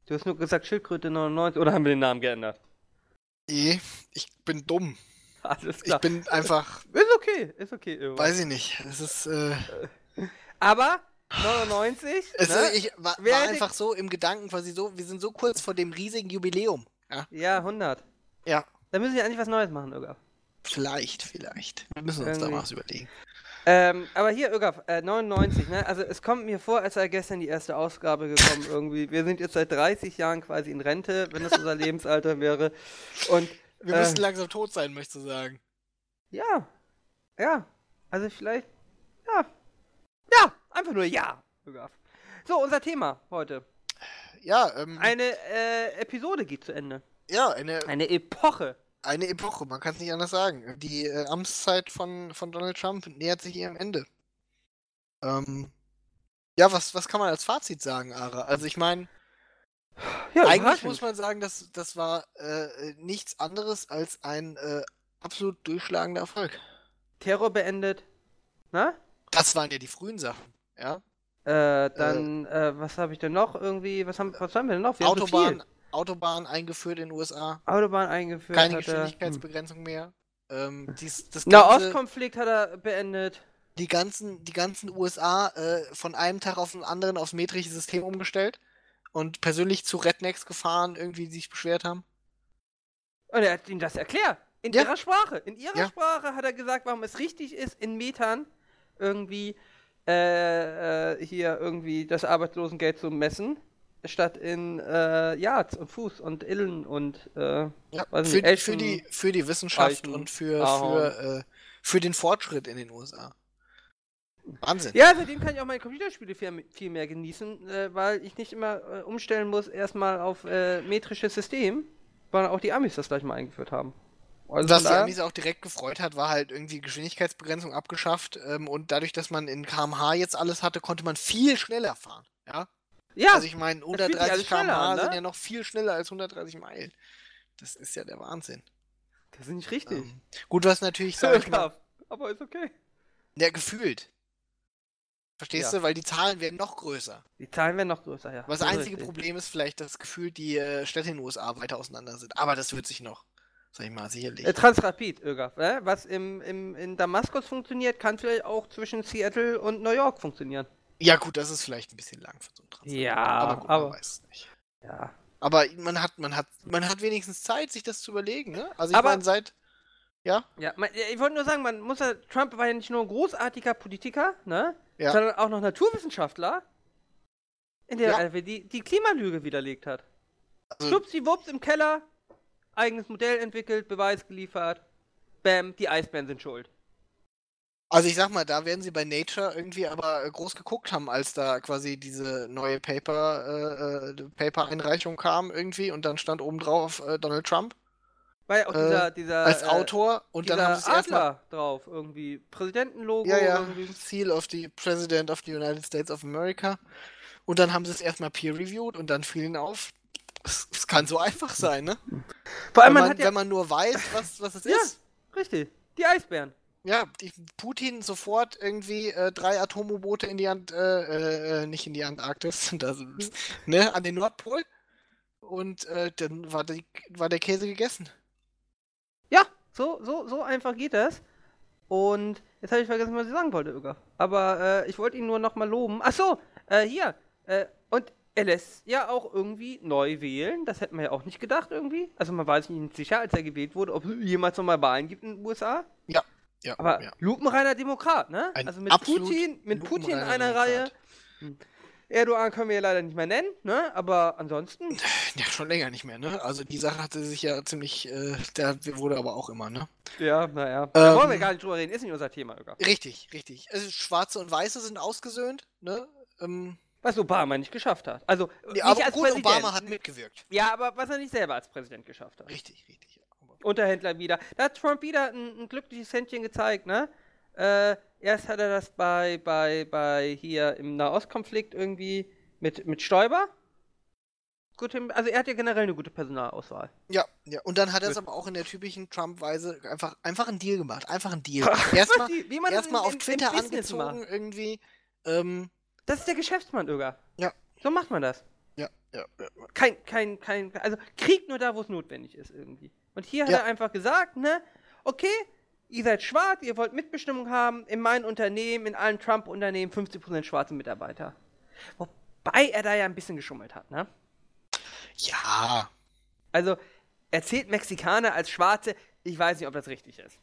Speaker 2: Du hast nur gesagt Schildkröte 99, oder haben wir den Namen geändert?
Speaker 1: Eh, ich bin dumm.
Speaker 2: Alles
Speaker 1: Ich
Speaker 2: klar.
Speaker 1: bin einfach,
Speaker 2: Ist okay, ist okay, Irga.
Speaker 1: weiß ich nicht. Es ist, äh,
Speaker 2: Aber 99,
Speaker 1: es
Speaker 2: ne?
Speaker 1: ist ich war, war einfach so im Gedanken quasi so, wir sind so kurz vor dem riesigen Jubiläum. Ja,
Speaker 2: Ja, 100.
Speaker 1: ja
Speaker 2: Da müssen wir eigentlich was Neues machen, Irga.
Speaker 1: vielleicht, vielleicht. Wir müssen uns da
Speaker 2: Irgendwie.
Speaker 1: mal was überlegen.
Speaker 2: Ähm, aber hier, Irga, äh, 99, ne? Also es kommt mir vor, als sei gestern die erste Ausgabe gekommen irgendwie. Wir sind jetzt seit 30 Jahren quasi in Rente, wenn das unser Lebensalter wäre. Und
Speaker 1: Wir
Speaker 2: Äh.
Speaker 1: müssen langsam tot sein, möchtest du sagen.
Speaker 2: ja, ja, also vielleicht, ja, ja, einfach nur ja, Irga. So, unser Thema heute.
Speaker 1: Ja, ähm,
Speaker 2: Eine äh, Episode geht zu Ende.
Speaker 1: ja, eine,
Speaker 2: Eine Epoche.
Speaker 1: Eine Epoche, man kann es nicht anders sagen. Die äh, Amtszeit von, von Donald Trump nähert sich ihrem Ende. Ähm, ja, was, was kann man als Fazit sagen, Ara? Also ich meine,
Speaker 2: Ja,
Speaker 1: eigentlich muss man sagen, dass das war äh, nichts anderes als ein äh, absolut durchschlagender Erfolg.
Speaker 2: Terror beendet. Na?
Speaker 1: Das waren ja die frühen Sachen, ja?
Speaker 2: Äh, dann, äh, was habe ich denn noch irgendwie, was haben, was haben wir denn noch? Wir.
Speaker 1: Autobahn, Autobahn eingeführt in den USA,
Speaker 2: Autobahn eingeführt.
Speaker 1: keine. Geschwindigkeitsbegrenzung mehr. Ähm, dies, das
Speaker 2: Hm. Nahostkonflikt hat er beendet.
Speaker 1: die ganzen, die ganzen USA äh, von einem Tag auf den anderen aufs metrische System umgestellt und persönlich zu Rednecks gefahren, irgendwie die sich beschwert haben.
Speaker 2: Und er hat ihm das erklärt. In
Speaker 1: Ja.
Speaker 2: ihrer Sprache. In ihrer
Speaker 1: Ja.
Speaker 2: Sprache hat er gesagt, warum es richtig ist, in Metern irgendwie äh, äh, hier irgendwie das Arbeitslosengeld zu messen, statt in äh, Yards und Fuß und Illen und äh,
Speaker 1: Ja, für,
Speaker 2: nicht,
Speaker 1: für,
Speaker 2: Eschen,
Speaker 1: die, für die Wissenschaft
Speaker 2: Eichen,
Speaker 1: und für,
Speaker 2: Ahorn.
Speaker 1: für, äh, für den Fortschritt in den USA. Wahnsinn.
Speaker 2: Ja, seitdem kann ich auch meine Computerspiele viel, viel mehr genießen, äh, weil ich nicht immer äh, umstellen muss, erstmal auf äh, metrisches System, weil auch die Amis das gleich mal eingeführt haben. Also
Speaker 1: was die Amis auch direkt gefreut hat, war halt irgendwie Geschwindigkeitsbegrenzung abgeschafft ähm, und dadurch, dass man in kmh jetzt alles hatte, konnte man viel schneller fahren. Ja,
Speaker 2: ja,
Speaker 1: also ich meine,
Speaker 2: fühlt sich
Speaker 1: 130
Speaker 2: alles schneller
Speaker 1: kmh
Speaker 2: an,
Speaker 1: sind
Speaker 2: ne?
Speaker 1: ja noch viel schneller als 130 Meilen. Das ist ja der Wahnsinn.
Speaker 2: das ist nicht richtig.
Speaker 1: Ähm, gut, was natürlich, sag ich mal,
Speaker 2: Aber ist okay.
Speaker 1: ja, gefühlt. Verstehst
Speaker 2: Ja.
Speaker 1: du? Weil die Zahlen werden noch größer.
Speaker 2: Die Zahlen werden noch größer, ja.
Speaker 1: Was
Speaker 2: Das
Speaker 1: einzige
Speaker 2: richtig.
Speaker 1: Problem ist vielleicht, dass gefühlt die äh, Städte in den USA weiter auseinander sind. Aber das wird sich noch, sag ich mal, sicherlich.
Speaker 2: Äh, Transrapid, Ögaf, äh? Was im, im, in Damaskus funktioniert, kann vielleicht auch zwischen Seattle und New York funktionieren.
Speaker 1: Ja, gut, das ist vielleicht ein bisschen lang für so einen Transfer.
Speaker 2: Ja,
Speaker 1: aber gut,
Speaker 2: aber-
Speaker 1: man weiß es nicht.
Speaker 2: Ja.
Speaker 1: Aber man hat, man hat, man hat wenigstens Zeit, sich das zu überlegen, ne? Also ich
Speaker 2: Aber-
Speaker 1: meine, seit. Ja,
Speaker 2: Ja, man, ich wollte nur sagen, man muss ja, Trump war ja nicht nur ein großartiger Politiker, ne?
Speaker 1: Ja.
Speaker 2: Sondern auch noch Naturwissenschaftler, in der
Speaker 1: Ja.
Speaker 2: er die, die Klimalüge widerlegt hat.
Speaker 1: also,
Speaker 2: Schubsiwups im Keller, eigenes Modell entwickelt, Beweis geliefert. Bam, die Eisbären sind schuld.
Speaker 1: Also ich sag mal, da werden sie bei Nature irgendwie aber äh, groß geguckt haben, als da quasi diese neue Paper, äh, äh, Paper-Einreichung kam irgendwie und dann stand oben drauf äh, Donald Trump
Speaker 2: ja auch
Speaker 1: Äh,
Speaker 2: dieser, dieser
Speaker 1: als
Speaker 2: äh,
Speaker 1: Autor und dann
Speaker 2: dieser
Speaker 1: haben sie es erstmal.
Speaker 2: Drauf, irgendwie. Präsidentenlogo,
Speaker 1: Ja, ja,
Speaker 2: irgendwie.
Speaker 1: Seal of the President of the United States of America. Und dann haben sie es erstmal peer-reviewed und dann fiel ihnen auf, es, es kann so einfach sein, ne?
Speaker 2: Vor allem,
Speaker 1: wenn,
Speaker 2: man
Speaker 1: man,
Speaker 2: ja.
Speaker 1: wenn man nur weiß, was, was es
Speaker 2: Ja.
Speaker 1: ist.
Speaker 2: Richtig, die Eisbären.
Speaker 1: Ja, die, Putin sofort irgendwie äh, drei Atom-U-Boote in die Ant, äh, äh, nicht in die Antarktis, das, ne, an den Nordpol. Und äh, dann war, die, war der Käse gegessen.
Speaker 2: Ja, so, so, so einfach geht das. Und jetzt habe ich vergessen, was ich sagen wollte, Öger. Aber äh, ich wollte ihn nur nochmal loben. Ach so, äh, hier. Äh, und er lässt ja auch irgendwie neu wählen. Das hätten wir ja auch nicht gedacht irgendwie. Also man war sich nicht sicher, als er gewählt wurde, ob es jemals nochmal Wahlen gibt in den USA.
Speaker 1: Ja,
Speaker 2: Aber
Speaker 1: ja.
Speaker 2: lupenreiner Demokrat, ne?
Speaker 1: Ein
Speaker 2: also mit Putin, mit Putin in einer
Speaker 1: Demokrat.
Speaker 2: Reihe. Hm. Erdogan können wir ja leider nicht mehr nennen, ne? Aber ansonsten.
Speaker 1: Ja, schon länger nicht mehr, ne? Also die Sache hatte sich ja ziemlich, äh, der wurde aber auch immer, ne?
Speaker 2: Ja, naja. da wollen wir
Speaker 1: Ähm,
Speaker 2: gar nicht drüber reden, ist nicht unser Thema, Öger.
Speaker 1: Richtig, richtig. Also Schwarze und Weiße sind ausgesöhnt, ne? Ähm,
Speaker 2: Was Obama nicht geschafft hat. Also,
Speaker 1: ja,
Speaker 2: nicht
Speaker 1: aber
Speaker 2: als
Speaker 1: gut,
Speaker 2: Präsident.
Speaker 1: Obama hat mitgewirkt.
Speaker 2: Ja, aber was er nicht selber als Präsident geschafft hat.
Speaker 1: Richtig, richtig.
Speaker 2: Unterhändler wieder. Da hat Trump wieder ein, ein glückliches Händchen gezeigt, ne? Äh, erst hat er das bei, bei, bei hier im Nahostkonflikt irgendwie mit, mit Stoiber. Gut, hin- also er hat ja generell eine gute Personalauswahl.
Speaker 1: Ja, ja. Und dann hat er es aber auch in der typischen Trump-Weise einfach, einfach einen Deal gemacht. Einfach einen Deal. Erstmal
Speaker 2: im-
Speaker 1: auf Twitter
Speaker 2: im
Speaker 1: angezogen
Speaker 2: macht.
Speaker 1: irgendwie. Ähm,
Speaker 2: Das ist der Geschäftsmann, Öger.
Speaker 1: Ja.
Speaker 2: So macht man das.
Speaker 1: ja, ja, ja.
Speaker 2: Kein, kein, kein, also Krieg nur da, wo es notwendig ist irgendwie. Und hier hat
Speaker 1: Ja.
Speaker 2: er einfach gesagt, ne, okay, ihr seid schwarz, ihr wollt Mitbestimmung haben, in meinem Unternehmen, in allen Trump-Unternehmen 50% schwarze Mitarbeiter. Wobei er da ja ein bisschen geschummelt hat, ne?
Speaker 1: Ja,
Speaker 2: Also, er zählt Mexikaner als Schwarze, ich weiß nicht, ob das richtig ist.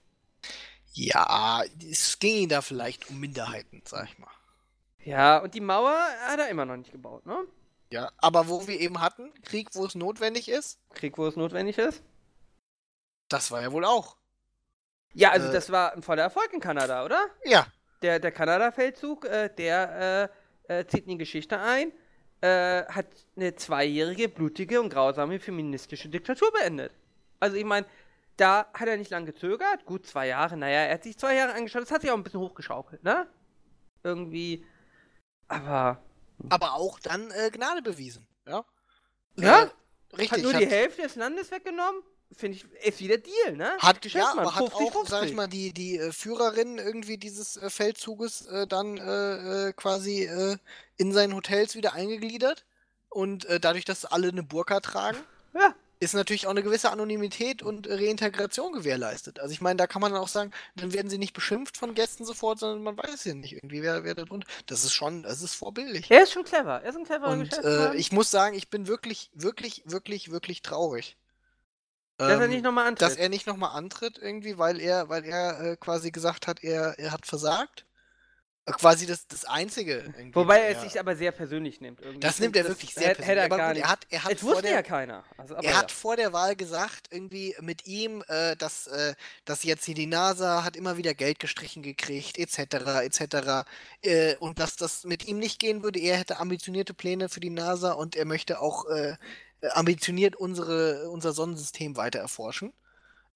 Speaker 1: ja, es ging ihm da vielleicht um Minderheiten, sag ich mal.
Speaker 2: Ja, und die Mauer hat er immer noch nicht gebaut, ne?
Speaker 1: Ja, aber wo wir eben hatten, Krieg, wo es notwendig ist,
Speaker 2: Krieg, wo es notwendig ist.
Speaker 1: Das war ja wohl auch.
Speaker 2: Ja, also
Speaker 1: Äh.
Speaker 2: das war ein voller Erfolg in Kanada, oder?
Speaker 1: Ja,
Speaker 2: Der, der Kanada-Feldzug, äh, der äh, äh, zieht in die Geschichte ein, äh, hat eine zweijährige, blutige und grausame feministische Diktatur beendet. Also ich meine, da hat er nicht lange gezögert, gut zwei Jahre, naja, er hat sich zwei Jahre angeschaut, das hat sich auch ein bisschen hochgeschaukelt, ne? Irgendwie, aber,
Speaker 1: aber auch dann äh, Gnade bewiesen. Ja,
Speaker 2: Ja?
Speaker 1: Richtig.
Speaker 2: hat nur die Hälfte des Landes weggenommen, finde ich, ist wieder Deal, ne?
Speaker 1: Hat, ja,
Speaker 2: Geschäftsmann,
Speaker 1: aber hat
Speaker 2: 50,
Speaker 1: auch, sag ich
Speaker 2: 50.
Speaker 1: mal, die, die äh, Führerin irgendwie dieses äh, Feldzuges äh, dann äh, äh, quasi in seinen Hotels wieder eingegliedert. Und dadurch, dass alle eine Burka tragen,
Speaker 2: Ja,
Speaker 1: ist natürlich auch eine gewisse Anonymität und Reintegration gewährleistet. Also ich meine, da kann man dann auch sagen, dann werden sie nicht beschimpft von Gästen sofort, sondern man weiß ja nicht irgendwie, wer, wer da drunter. Das ist schon, das ist vorbildlich.
Speaker 2: er ist schon clever, er ist ein cleverer
Speaker 1: Und ich muss sagen, ich bin wirklich, wirklich, wirklich, wirklich traurig.
Speaker 2: Dass er
Speaker 1: Ähm,
Speaker 2: nicht nochmal antritt.
Speaker 1: dass er nicht nochmal antritt irgendwie, weil er, weil er äh, quasi gesagt hat, er, er hat versagt. Äh, quasi das, das Einzige. Irgendwie,
Speaker 2: Wobei
Speaker 1: wo
Speaker 2: er es sich aber sehr persönlich nimmt. Irgendwie.
Speaker 1: Das nimmt er wirklich sehr
Speaker 2: hätte- hätte
Speaker 1: persönlich.
Speaker 2: er
Speaker 1: Aber
Speaker 2: gar nicht.
Speaker 1: er hat, er hat
Speaker 2: Es wusste
Speaker 1: der,
Speaker 2: ja keiner. Also,
Speaker 1: er
Speaker 2: ja.
Speaker 1: hat vor der Wahl gesagt, irgendwie mit ihm, äh, dass, äh, dass jetzt hier die NASA hat immer wieder Geld gestrichen gekriegt, etc., etc. Äh, und dass das mit ihm nicht gehen würde. Er hätte ambitionierte Pläne für die NASA und er möchte auch äh, ambitioniert unsere, unser Sonnensystem weiter erforschen.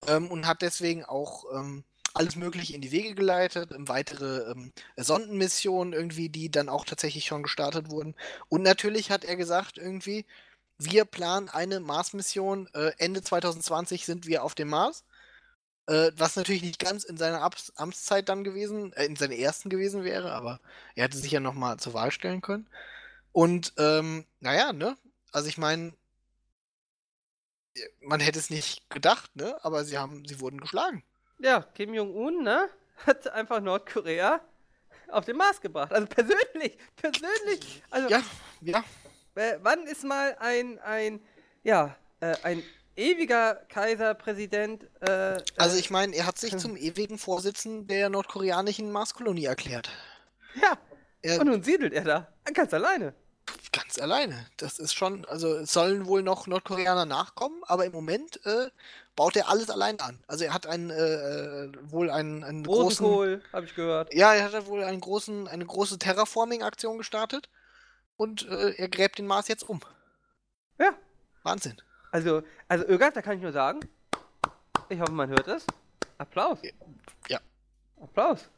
Speaker 1: Ähm, und hat deswegen auch ähm, alles Mögliche in die Wege geleitet, ähm, weitere ähm, Sondenmissionen irgendwie, die dann auch tatsächlich schon gestartet wurden. Und natürlich hat er gesagt, irgendwie, wir planen eine Mars-Mission. Äh, Ende 2020 sind wir auf dem Mars. Äh, was natürlich nicht ganz in seiner Abs Amtszeit dann gewesen, äh, in seiner ersten gewesen wäre, aber er hätte sich ja nochmal zur Wahl stellen können. Und ähm, naja, ne? Also ich meine, man hätte es nicht gedacht, ne? Aber sie haben, sie wurden geschlagen.
Speaker 2: Ja, Kim Jong-un, ne? Hat einfach Nordkorea auf den Mars gebracht. Also persönlich, persönlich. Also,
Speaker 1: Ja, ja.
Speaker 2: äh, wann ist mal ein, ein, ja, äh, ein ewiger Kaiserpräsident, äh,
Speaker 1: Also
Speaker 2: äh,
Speaker 1: ich meine, er hat sich zum ewigen Vorsitzenden der nordkoreanischen Marskolonie erklärt.
Speaker 2: ja,
Speaker 1: Er,
Speaker 2: und nun siedelt er da. Ganz alleine.
Speaker 1: Ganz alleine. Das ist schon, also es sollen wohl noch Nordkoreaner nachkommen, aber im Moment äh, baut er alles allein an. Also er hat einen, äh, äh, wohl einen, einen großen.
Speaker 2: Rosenkohl, habe ich gehört.
Speaker 1: Ja, er hat wohl einen großen, eine große Terraforming-Aktion gestartet und äh, er gräbt den Mars jetzt um.
Speaker 2: Ja.
Speaker 1: Wahnsinn.
Speaker 2: Also, also Ögert, da kann ich nur sagen, ich hoffe, man hört es. Applaus.
Speaker 1: Ja.
Speaker 2: Applaus.